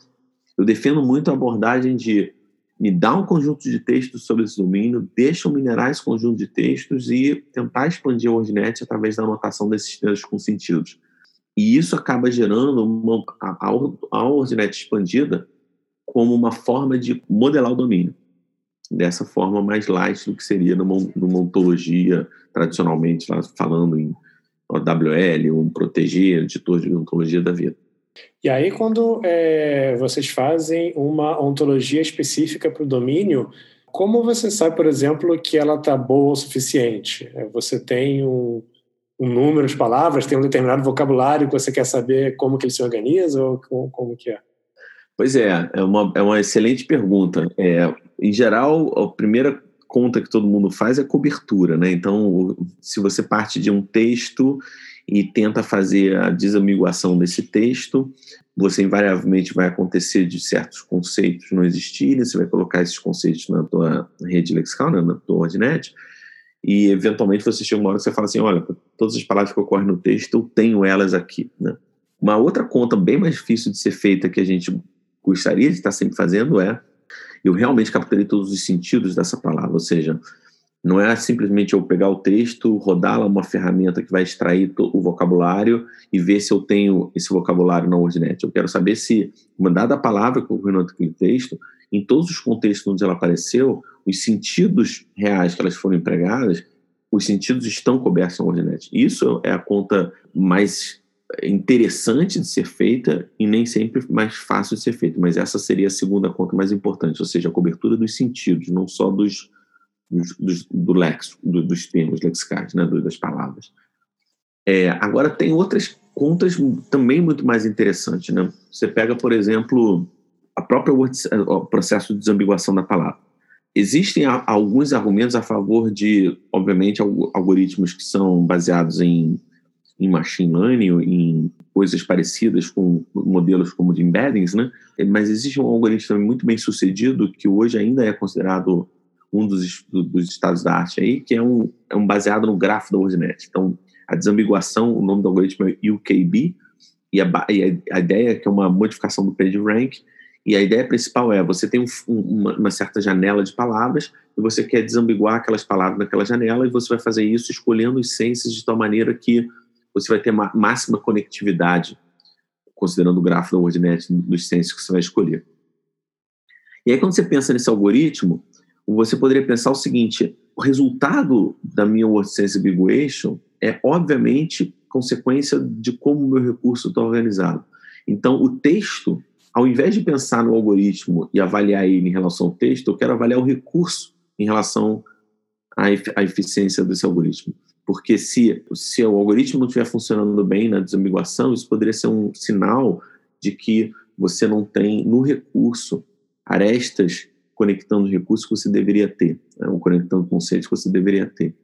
eu defendo muito a abordagem de me dar um conjunto de textos sobre esse domínio, deixa eu minerar esse conjunto de textos e tentar expandir a WordNet através da anotação desses textos com sentidos. E isso acaba gerando uma, a, a WordNet expandida como uma forma de modelar o domínio. Dessa forma mais light do que seria numa, numa ontologia, tradicionalmente falando em OWL, um proteger, editor de ontologia da vida. E aí, quando é, vocês fazem uma ontologia específica para o domínio, como você sabe, por exemplo, que ela está boa o suficiente? É, você tem um, um, número de palavras, tem um determinado vocabulário que você quer saber como que ele se organiza ou como, como que é? Pois é, é uma, é uma excelente pergunta. É, em geral, a primeira conta que todo mundo faz é cobertura, né? Então, se você parte de um texto e tenta fazer a desambiguação desse texto. Você invariavelmente vai acontecer de certos conceitos não existirem, você vai colocar esses conceitos na tua rede lexical, né, na tua ordinete, e eventualmente você chega uma hora que você fala assim, olha, todas as palavras que ocorrem no texto, eu tenho elas aqui. Né? Uma outra conta bem mais difícil de ser feita que a gente gostaria de estar sempre fazendo é eu realmente capturei todos os sentidos dessa palavra, ou seja, não é simplesmente eu pegar o texto, rodar lá uma ferramenta que vai extrair o vocabulário e ver se eu tenho esse vocabulário na Wordnet. Eu quero saber se, uma dada palavra que ocorreu naquele texto, em todos os contextos onde ela apareceu, os sentidos reais que elas foram empregadas, os sentidos estão cobertos na Wordnet. Isso é a conta mais interessante de ser feita e nem sempre mais fácil de ser feita, mas essa seria a segunda conta mais importante, ou seja, a cobertura dos sentidos, não só dos dos, do lexo, do, dos termos lexicais, né, das palavras. É, agora, tem outras contas também muito mais interessantes. Né? Você pega, por exemplo, a própria word, o processo de desambiguação da palavra. Existem alguns argumentos a favor de, obviamente, algoritmos que são baseados em, em machine learning, em coisas parecidas com modelos como de embeddings, né? mas existe um algoritmo muito bem sucedido que hoje ainda é considerado um dos, dos estados da arte aí, que é um, é um baseado no grafo da WordNet. Então, a desambiguação, o nome do algoritmo é UKB, e a, e a, ideia é que é uma modificação do PageRank, e a ideia principal é, você tem um, uma, uma, certa janela de palavras, e você quer desambiguar aquelas palavras naquela janela, e você vai fazer isso escolhendo os senses de tal maneira que você vai ter máxima conectividade, considerando o grafo da WordNet dos senses que você vai escolher. E aí, quando você pensa nesse algoritmo, você poderia pensar o seguinte: o resultado da minha WordSense Biguation é, obviamente, consequência de como o meu recurso está organizado. Então, o texto, ao invés de pensar no algoritmo e avaliar ele em relação ao texto, eu quero avaliar o recurso em relação à, à eficiência desse algoritmo. Porque se, se o algoritmo não estiver funcionando bem na desambiguação, isso poderia ser um sinal de que você não tem no recurso arestas conectando recursos que você deveria ter, né? ou conectando conceitos que você deveria ter.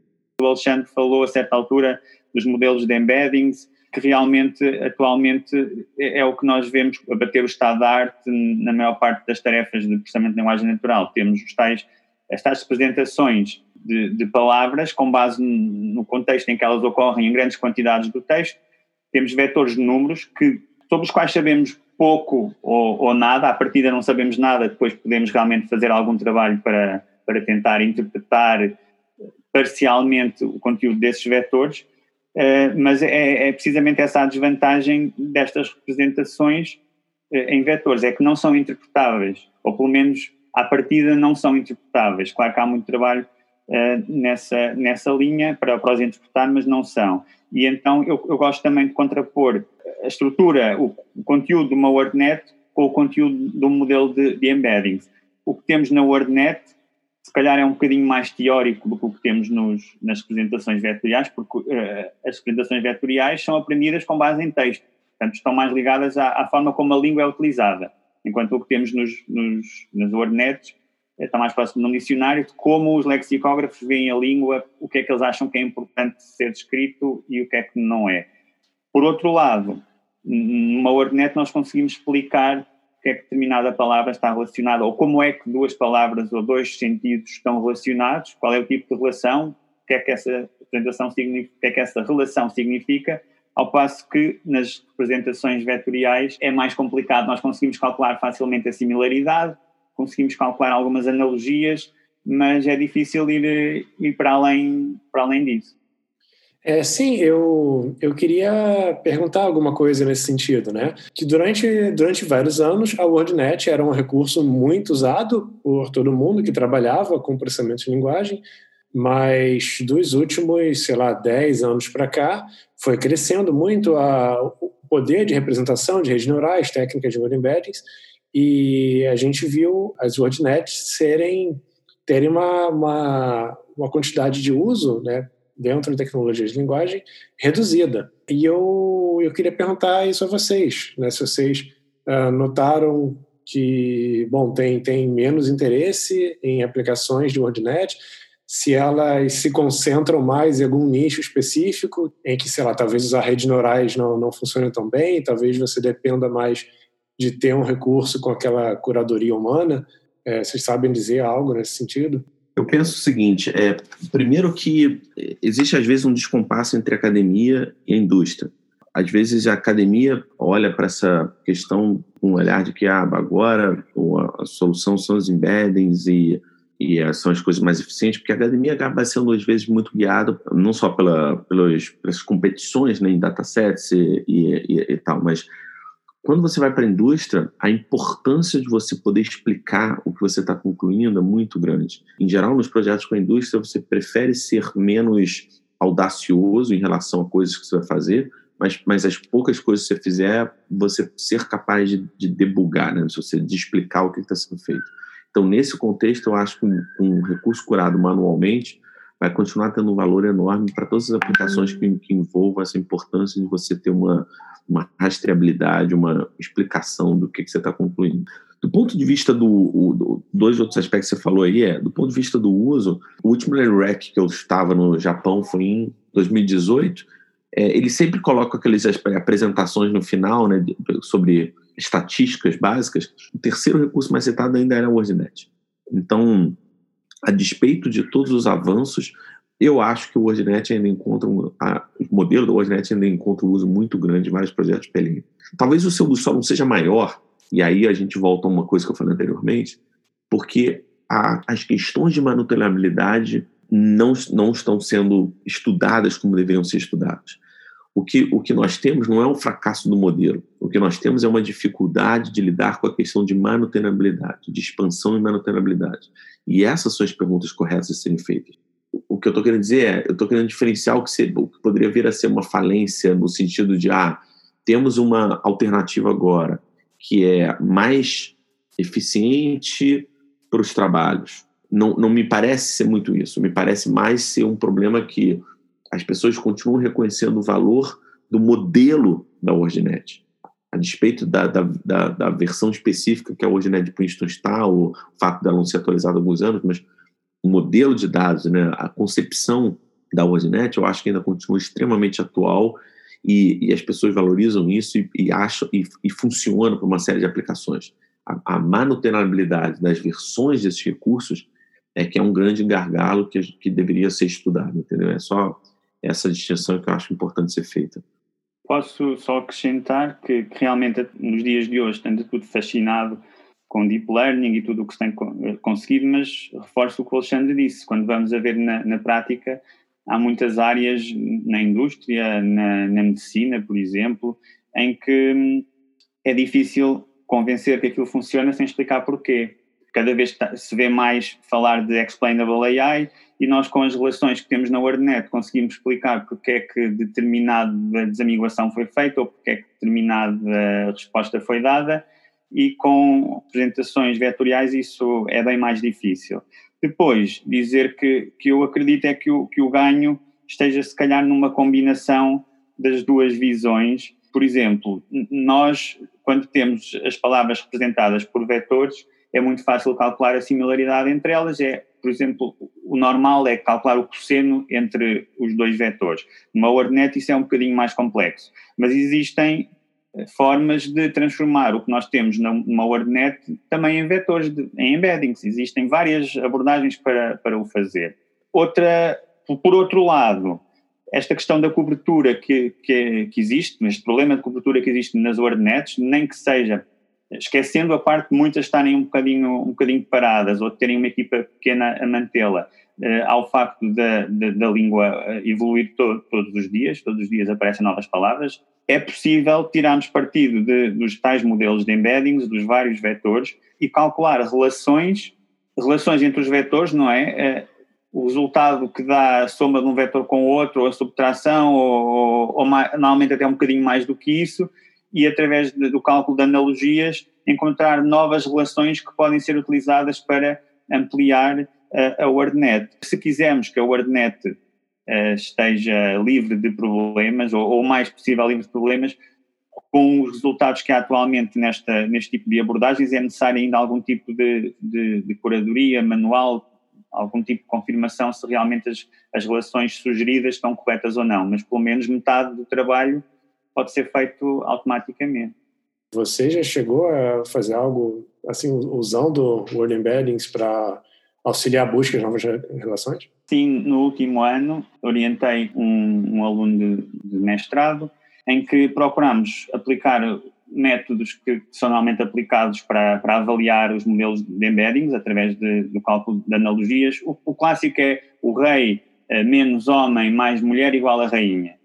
O Alexandre falou a certa altura dos modelos de embeddings, que realmente, atualmente, é, é o que nós vemos a bater o estado da arte na maior parte das tarefas de processamento de linguagem natural. Temos os tais, as tais representações de, de palavras com base no contexto em que elas ocorrem em grandes quantidades do texto. Temos vetores de números que, sobre os quais sabemos pouco ou, ou, nada, à partida não sabemos nada, depois podemos realmente fazer algum trabalho para, para tentar interpretar parcialmente o conteúdo desses vetores, uh, mas é, é, precisamente essa a desvantagem destas representações uh, em vetores, é que não são interpretáveis, ou pelo menos à partida não são interpretáveis. Claro que há muito trabalho uh, nessa, nessa linha para, para os interpretar, mas não são. E então eu, eu gosto também de contrapor a estrutura, o, o conteúdo de uma WordNet com o conteúdo de um modelo de, de embeddings. O que temos na WordNet, se calhar é um bocadinho mais teórico do que o que temos nos, nas representações vetoriais, porque uh, as representações vetoriais são aprendidas com base em texto, portanto estão mais ligadas à, à forma como a língua é utilizada, enquanto o que temos nos, nos, nas WordNets está mais próximo de um dicionário de como os lexicógrafos veem a língua, o que é que eles acham que é importante ser escrito e o que é que não é. Por outro lado, numa WordNet nós conseguimos explicar o que é que determinada palavra está relacionada ou como é que duas palavras ou dois sentidos estão relacionados, qual é o tipo de relação, o que é que essa representação significa, o que é que essa relação significa, ao passo que nas representações vetoriais é mais complicado, nós conseguimos calcular facilmente a similaridade, conseguimos calcular algumas analogias, mas é difícil ir, ir para, além, para além disso. É, sim, eu, eu queria perguntar alguma coisa nesse sentido, né? Que durante, durante vários anos a WordNet era um recurso muito usado por todo mundo que trabalhava com processamento de linguagem, mas dos últimos, sei lá, 10 anos para cá, foi crescendo muito a, o poder de representação de redes neurais, técnicas de word embeddings, e a gente viu as WordNets serem, terem uma, uma, uma quantidade de uso, né? dentro da tecnologia de linguagem reduzida. E eu, eu queria perguntar isso a vocês, né? se vocês uh, notaram que, bom, tem, tem menos interesse em aplicações de WordNet, se elas se concentram mais em algum nicho específico, em que, sei lá, talvez as redes neurais não, não funcionem tão bem, talvez você dependa mais de ter um recurso com aquela curadoria humana. É, vocês sabem dizer algo nesse sentido? Eu penso o seguinte: é, primeiro que existe às vezes um descompasso entre academia e indústria. Às vezes a academia olha para essa questão com um olhar de que ah, agora a solução são os embeddings e, e são as coisas mais eficientes, porque a academia acaba sendo às vezes muito guiada não só pela, pelas, pelas competições né, em datasets e, e, e tal, mas quando você vai para a indústria, a importância de você poder explicar o que você está concluindo é muito grande. Em geral, nos projetos com a indústria, você prefere ser menos audacioso em relação a coisas que você vai fazer, mas, mas as poucas coisas que você fizer, você ser capaz de, de debugar, né? você de explicar o que está sendo feito. Então, nesse contexto, eu acho que um, um recurso curado manualmente vai continuar tendo um valor enorme para todas as aplicações que, que envolvam essa importância de você ter uma, uma rastreabilidade, uma explicação do que, que você está concluindo. Do ponto de vista do, do, dois outros aspectos que você falou aí é, do ponto de vista do uso, o último LREC que eu estava no Japão foi em 2018. É, ele sempre coloca aquelas apresentações no final, né, sobre estatísticas básicas. O terceiro recurso mais citado ainda era o WordNet. Então, a despeito de todos os avanços, eu acho que o WordNet ainda encontra um, a, o modelo do WordNet ainda encontra um uso muito grande em vários projetos PLM. Talvez o seu uso só não seja maior, e aí a gente volta a uma coisa que eu falei anteriormente, porque a, as questões de manutenabilidade não, não estão sendo estudadas como deveriam ser estudadas. O que, o que nós temos não é um fracasso do modelo. O que nós temos é uma dificuldade de lidar com a questão de manutenabilidade, de expansão e manutenabilidade. E essas são as perguntas corretas a serem feitas. O que eu estou querendo dizer é, eu estou querendo diferenciar o que, ser, o que poderia vir a ser uma falência no sentido de, ah, temos uma alternativa agora que é mais eficiente para os trabalhos. Não, não me parece ser muito isso. Me parece mais ser um problema que as pessoas continuam reconhecendo o valor do modelo da WordNet. A despeito da, da, da, da versão específica que a WordNet de Princeton está, o fato dela não ser atualizada há alguns anos, mas o modelo de dados, né, a concepção da WordNet, eu acho que ainda continua extremamente atual e, e as pessoas valorizam isso e, e acham e, e funciona para uma série de aplicações. A, a manutenabilidade das versões desses recursos é que é um grande gargalo que, que deveria ser estudado, entendeu? É só essa distinção que eu acho importante ser feita. Posso só acrescentar que, que realmente nos dias de hoje tenho tudo fascinado com deep learning e tudo o que se tem conseguido, mas reforço o que o Alexandre disse, quando vamos a ver na, na prática, há muitas áreas na indústria, na, na, medicina, por exemplo, em que hum, é difícil convencer que aquilo funciona sem explicar porquê. Cada vez se vê mais falar de explainable AI e nós com as relações que temos na WordNet conseguimos explicar porque é que determinada desamiguação foi feita ou porque é que determinada resposta foi dada e com representações vetoriais isso é bem mais difícil. Depois, dizer que, que eu acredito é que o, que o ganho esteja se calhar numa combinação das duas visões. Por exemplo, nós, quando temos as palavras representadas por vetores, é muito fácil calcular a similaridade entre elas. É, por exemplo, o normal é calcular o cosseno entre os dois vetores. Numa WordNet isso é um bocadinho mais complexo, mas existem eh, formas de transformar o que nós temos numa WordNet também em vetores, de, em embeddings. Existem várias abordagens para, para o fazer. Outra, por outro lado, esta questão da cobertura que, que, que existe, este problema de cobertura que existe nas WordNets, nem que seja esquecendo a parte de muitas estarem um bocadinho, um bocadinho paradas ou terem uma equipa pequena a mantê-la, uh, ao facto da, da, da língua eh, evoluir to, todos os dias, todos os dias aparecem novas palavras, é possível tirarmos partido de, dos tais modelos de embeddings, dos vários vetores, e calcular relações, relações entre os vetores, não é? Uh, o resultado que dá a soma de um vetor com o outro, ou a subtração, ou, ou, ou normalmente até um bocadinho mais do que isso, e através do cálculo de analogias encontrar novas relações que podem ser utilizadas para ampliar uh, a WordNet. Se quisermos que a WordNet uh, esteja livre de problemas, ou, o mais possível livre de problemas, com os resultados que há atualmente nesta, neste tipo de abordagens, é necessário ainda algum tipo de, de, de curadoria manual algum tipo de confirmação se realmente as, as relações sugeridas estão corretas ou não, mas pelo menos metade do trabalho pode ser feito automaticamente. Você já chegou a fazer algo assim usando Word Embeddings para auxiliar a busca de novas relações? Sim, no último ano orientei um, um aluno de, de, mestrado em que procuramos aplicar métodos que são normalmente aplicados para, para avaliar os modelos de embeddings através de, do cálculo de analogias. O, o clássico é o rei eh, menos homem mais mulher igual a rainha.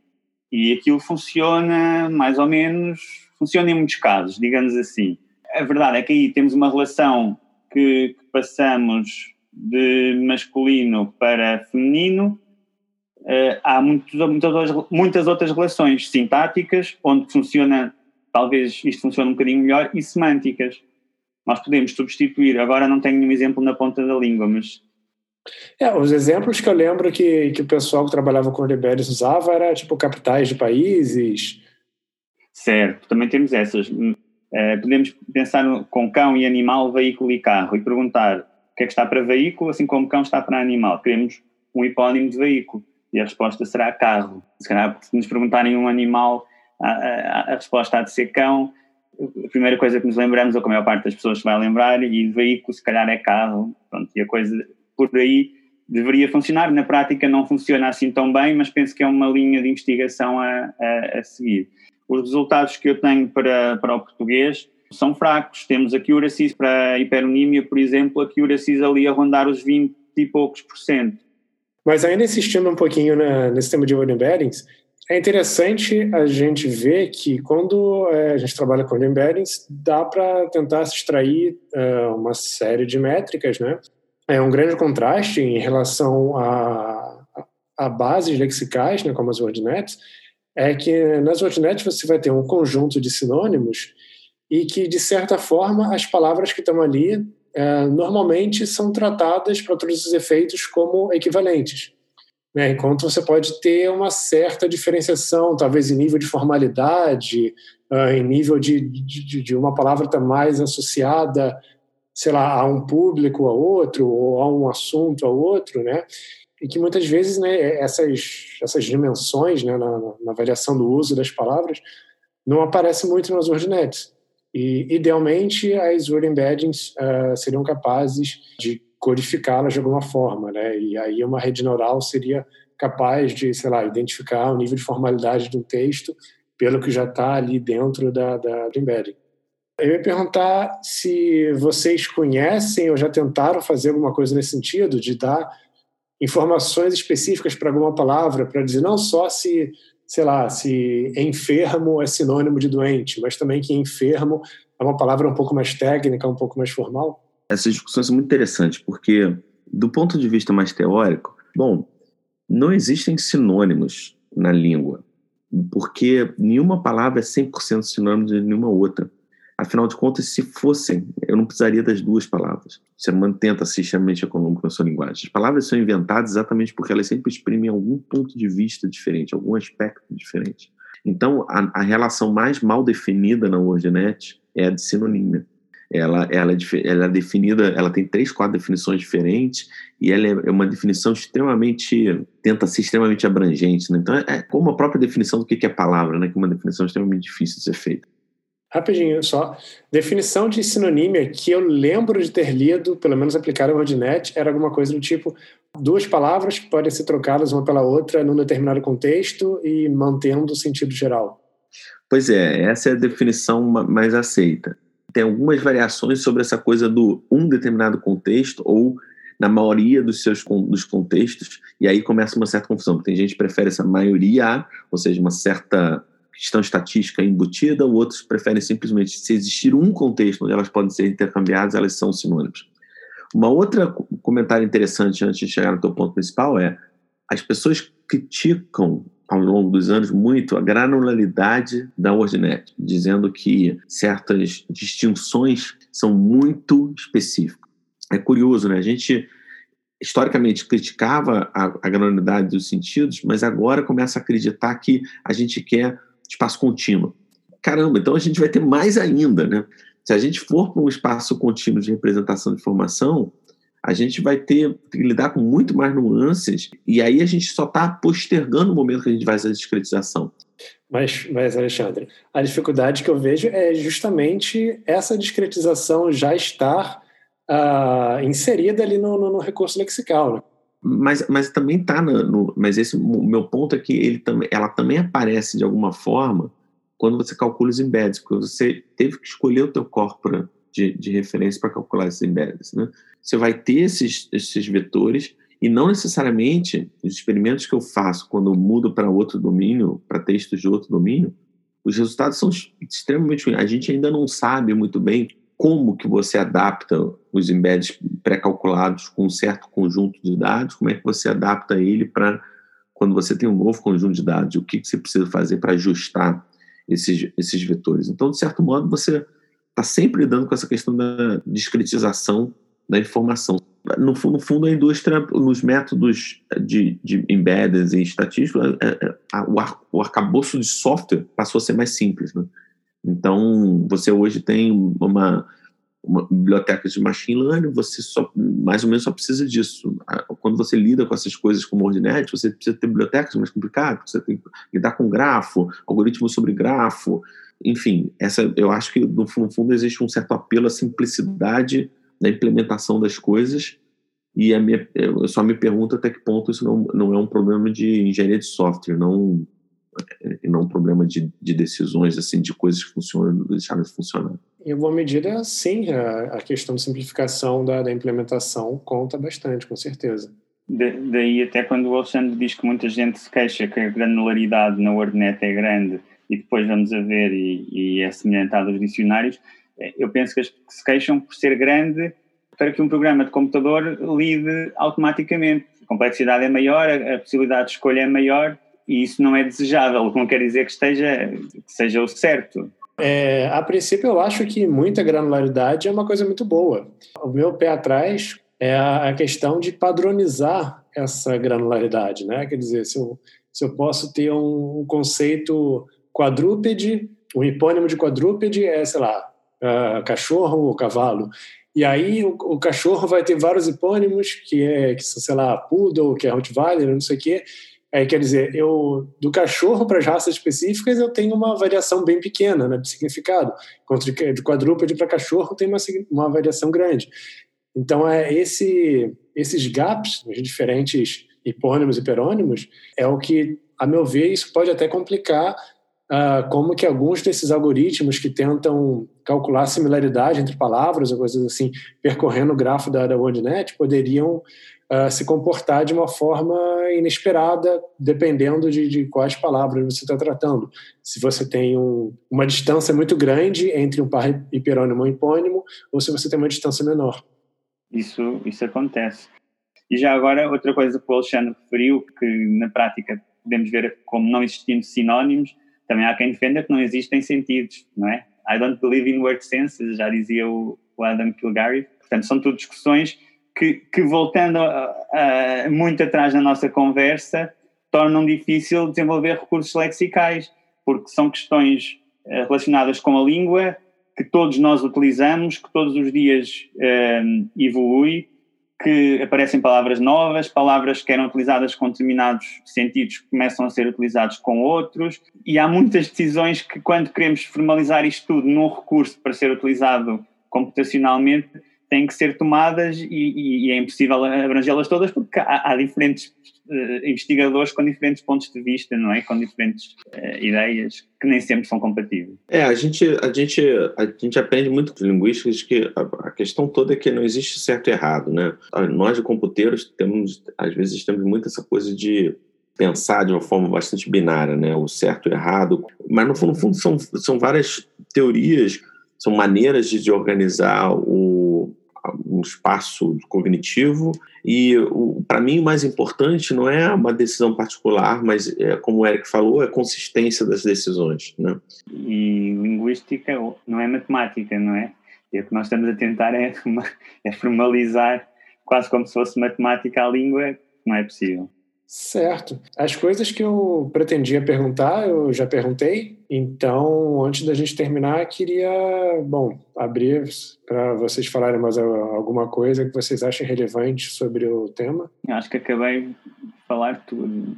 E aquilo funciona mais ou menos, funciona em muitos casos, digamos assim. A verdade é que aí temos uma relação que, que passamos de masculino para feminino, uh, há muitas, muitas outras relações sintáticas, onde funciona, talvez isto funcione um bocadinho melhor, e semânticas. Nós podemos substituir, agora não tenho nenhum exemplo na ponta da língua, mas. É, os exemplos que eu lembro que, que o pessoal que trabalhava com Liberes usava era tipo capitais de países. Certo, também temos essas. Uh, podemos pensar com cão e animal, veículo e carro e perguntar o que é que está para veículo, assim como cão está para animal. Queremos um hipónimo de veículo e a resposta será carro. Se calhar, se nos perguntarem um animal, a, a, a, resposta há de ser cão. A primeira coisa que nos lembramos, ou que a maior parte das pessoas vai lembrar, e veículo, se calhar, é carro. Pronto, e a coisa por aí deveria funcionar. Na prática, não funciona assim tão bem, mas penso que é uma linha de investigação a, a, a seguir. Os resultados que eu tenho para, para o português são fracos. Temos a accuracy para a hiperonímia, por exemplo, a accuracy ali a rondar os 20 e poucos por cento. Mas ainda insistindo um pouquinho na, nesse tema de word embeddings, é interessante a gente ver que quando é, a gente trabalha com embeddings, dá para tentar se extrair é, uma série de métricas, né? É um grande contraste em relação a, a bases lexicais, né, como as WordNets, é que nas WordNets você vai ter um conjunto de sinônimos e que, de certa forma, as palavras que estão ali é, normalmente são tratadas, para todos os efeitos, como equivalentes. Né? Enquanto você pode ter uma certa diferenciação, talvez em nível de formalidade, uh, em nível de, de, de uma palavra estar tá mais associada, sei lá, a um público a outro, ou a um assunto a outro, né? e que muitas vezes né, essas, essas dimensões né, na, na variação do uso das palavras não aparecem muito nas WordNets. E, idealmente, as word embeddings uh, seriam capazes de codificá-las de alguma forma, né? E aí uma rede neural seria capaz de, sei lá, identificar o nível de formalidade de um texto pelo que já está ali dentro da, da, do embedding. Eu ia perguntar se vocês conhecem ou já tentaram fazer alguma coisa nesse sentido, de dar informações específicas para alguma palavra, para dizer não só se sei lá, se enfermo é sinônimo de doente, mas também que enfermo é uma palavra um pouco mais técnica, um pouco mais formal? Essas discussões são muito interessantes, porque, do ponto de vista mais teórico, bom, não existem sinônimos na língua, porque nenhuma palavra é 100% sinônimo de nenhuma outra. Afinal de contas, se fossem, eu não precisaria das duas palavras. O ser humano tenta ser extremamente econômico na sua linguagem. As palavras são inventadas exatamente porque elas sempre exprimem algum ponto de vista diferente, algum aspecto diferente. Então, a, a relação mais mal definida na WordNet é a de sinonímia. Ela, ela, é, ela é definida, ela tem três, quatro definições diferentes e ela é uma definição extremamente, tenta ser extremamente abrangente. Né? Então, é como a própria definição do que é palavra, né? que é uma definição extremamente difícil de ser feita. Rapidinho só. Definição de sinonímia que eu lembro de ter lido, pelo menos aplicada em WordNet, era alguma coisa do tipo duas palavras podem ser trocadas uma pela outra num determinado contexto e mantendo o sentido geral. Pois é, essa é a definição mais aceita. Tem algumas variações sobre essa coisa do um determinado contexto ou na maioria dos seus dos contextos, e aí começa uma certa confusão. Tem gente que prefere essa maioria, ou seja, uma certa questão estatística embutida, outros preferem simplesmente, se existir um contexto onde elas podem ser intercambiadas, elas são sinônimos. Uma outra comentário interessante antes de chegar no teu ponto principal é as pessoas criticam ao longo dos anos muito a granularidade da WordNet, dizendo que certas distinções são muito específicas. É curioso, né? A gente historicamente criticava a, a granularidade dos sentidos, mas agora começa a acreditar que a gente quer espaço contínuo. Caramba, então a gente vai ter mais ainda, né? Se a gente for para um espaço contínuo de representação de informação, a gente vai ter que lidar com muito mais nuances e aí a gente só está postergando o momento que a gente fazer a discretização. Mas, mas, Alexandre, a dificuldade que eu vejo é justamente essa discretização já estar uh, inserida ali no, no, no, recurso lexical. Né? Mas, mas também está no, no, Mas esse o meu ponto é que ele também, ela também aparece de alguma forma quando você calcula os embeds, porque você teve que escolher o teu corpora de, de referência para calcular esses embeds. Né? Você vai ter esses, esses vetores e não necessariamente os experimentos que eu faço quando eu mudo para outro domínio, para textos de outro domínio, os resultados são extremamente. A gente ainda não sabe muito bem como que você adapta os embeds pré-calculados com um certo conjunto de dados, como é que você adapta ele para quando você tem um novo conjunto de dados, o que, que você precisa fazer para ajustar esses, esses vetores. Então, de certo modo, você está sempre lidando com essa questão da discretização da informação no, no fundo, a indústria, nos métodos de, de embeddings e estatísticos, é, é, o, o arcabouço de software passou a ser mais simples. Né? Então, você hoje tem uma, uma biblioteca de machine learning, você só, mais ou menos só precisa disso. Quando você lida com essas coisas como Ordinet, você precisa ter bibliotecas mais complicadas, você tem que lidar com grafo, algoritmo sobre grafo, enfim, essa, eu acho que no fundo existe um certo apelo à simplicidade da implementação das coisas e a minha, eu só me pergunto até que ponto isso não, não é um problema de engenharia de software, não não um problema de, de decisões assim de coisas que funcionam deixaram de funcionar. Em alguma medida, sim, a, a questão de simplificação da, da, implementação conta bastante, com certeza. De, daí até quando o Alexandre diz que muita gente se queixa que a granularidade na WordNet é grande e depois vamos a ver e, e é semelhante à dos dicionários, é, eu penso que as que se queixam por ser grande para que um programa de computador lide automaticamente. A complexidade é maior, a, possibilidade de escolha é maior e isso não é desejável, o não quer dizer que, esteja, que seja o certo. É, a princípio, eu acho que muita granularidade é uma coisa muito boa. O meu pé atrás é a, questão de padronizar essa granularidade, né? Quer dizer, se eu, se eu posso ter um, conceito quadrúpede, um hipônimo de quadrúpede é, sei lá, uh, cachorro ou cavalo. E aí o, o, cachorro vai ter vários hipônimos, que é, que são, sei lá, poodle, que é Rottweiler, não sei o quê. Aí, quer dizer, eu do cachorro para as raças específicas eu tenho uma variação bem pequena né, de significado. Enquanto de, de quadrúpede para cachorro tem uma, uma variação grande. Então, é esse, esses gaps nos diferentes hipônimos e perônimos é o que, a meu ver, isso pode até complicar uh, como que alguns desses algoritmos que tentam calcular similaridade entre palavras ou coisas assim, percorrendo o grafo da, da WordNet, poderiam se comportar de uma forma inesperada, dependendo de, de quais palavras você está tratando. Se você tem um, uma distância muito grande entre um par hiperônimo e um hipônimo, ou se você tem uma distância menor. Isso, isso acontece. E já agora, outra coisa que o Alexandre referiu, que na prática podemos ver como não existindo sinónimos, também há quem defenda que não existem sentidos, não é? I don't believe in word senses, já dizia o, Adam Kilgary. Portanto, são tudo discussões que, que voltando muito atrás na nossa conversa, tornam difícil desenvolver recursos lexicais, porque são questões uh, relacionadas com a língua que todos nós utilizamos, que todos os dias uh, evolui que aparecem palavras novas, palavras que eram utilizadas com determinados sentidos começam a ser utilizados com outros, e há muitas decisões que, quando queremos formalizar isto tudo num recurso para ser utilizado computacionalmente, têm que ser tomadas e, e, e é impossível abrangê-las todas porque há, há diferentes uh, investigadores com diferentes pontos de vista, não é? Com diferentes uh, ideias que nem sempre são compatíveis. É, a gente, a gente, a gente aprende muito com linguísticas que a, a, questão toda é que não existe certo e errado, né? Nós, de computeiros, temos, às vezes, temos muito essa coisa de pensar de uma forma bastante binária, né? O certo e o errado. Mas, no fundo, no fundo são, são várias teorias, são maneiras de, de organizar o um espaço cognitivo e para mim o mais importante não é uma decisão particular, mas é, como o Eric falou, é a consistência das decisões, né? E linguística não é matemática, não é? E o que nós estamos a tentar é, [laughs] é formalizar quase como se fosse matemática a língua, não é possível. Certo. As coisas que eu pretendia perguntar, eu já perguntei. Então, antes da gente terminar, queria, bom, abrir para vocês falarem mais alguma coisa que vocês achem relevante sobre o tema. Acho que acabei de falar tudo.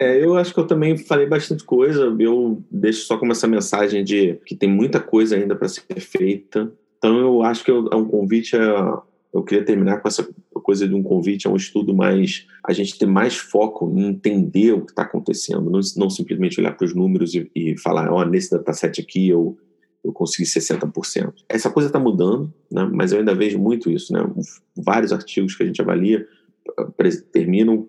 É, eu acho que eu também falei bastante coisa. Eu deixo só como essa mensagem de que tem muita coisa ainda para ser feita. Então, eu acho que é um convite a eu queria terminar com essa coisa de um convite a um estudo mais. a gente ter mais foco em entender o que está acontecendo, não, não, simplesmente olhar para os números e, e falar, ó, oh, nesse dataset aqui eu, eu consegui 60%. Essa coisa está mudando, né? mas eu ainda vejo muito isso. Né? Vários artigos que a gente avalia terminam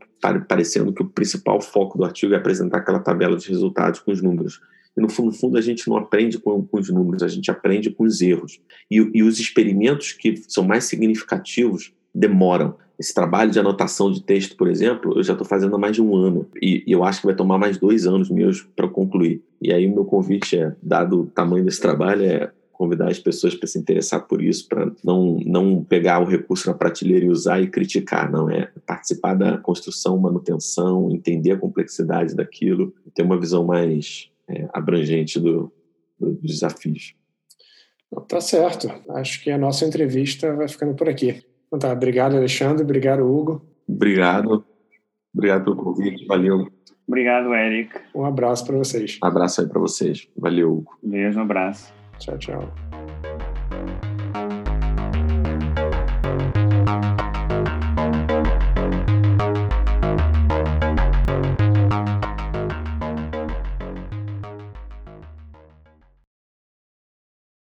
parecendo que o principal foco do artigo é apresentar aquela tabela de resultados com os números. E no fundo, no fundo a gente não aprende com, com, os números, a gente aprende com os erros. E, e os experimentos que são mais significativos demoram. Esse trabalho de anotação de texto, por exemplo, eu já estou fazendo há mais de um ano. E, e, eu acho que vai tomar mais dois anos meus para concluir. E aí o meu convite é, dado o tamanho desse trabalho, é convidar as pessoas para se interessar por isso, para não, não pegar o recurso na prateleira e usar e criticar, não é participar da construção, manutenção, entender a complexidade daquilo, ter uma visão mais é, abrangente do, do, dos desafios. Tá certo. Acho que a nossa entrevista vai ficando por aqui. Então tá, obrigado, Alexandre. Obrigado, Hugo. Obrigado. Obrigado pelo convite. Valeu. Obrigado, Eric. Um abraço para vocês. Um abraço aí para vocês. Valeu, Hugo. Beijo, um abraço. Tchau, tchau.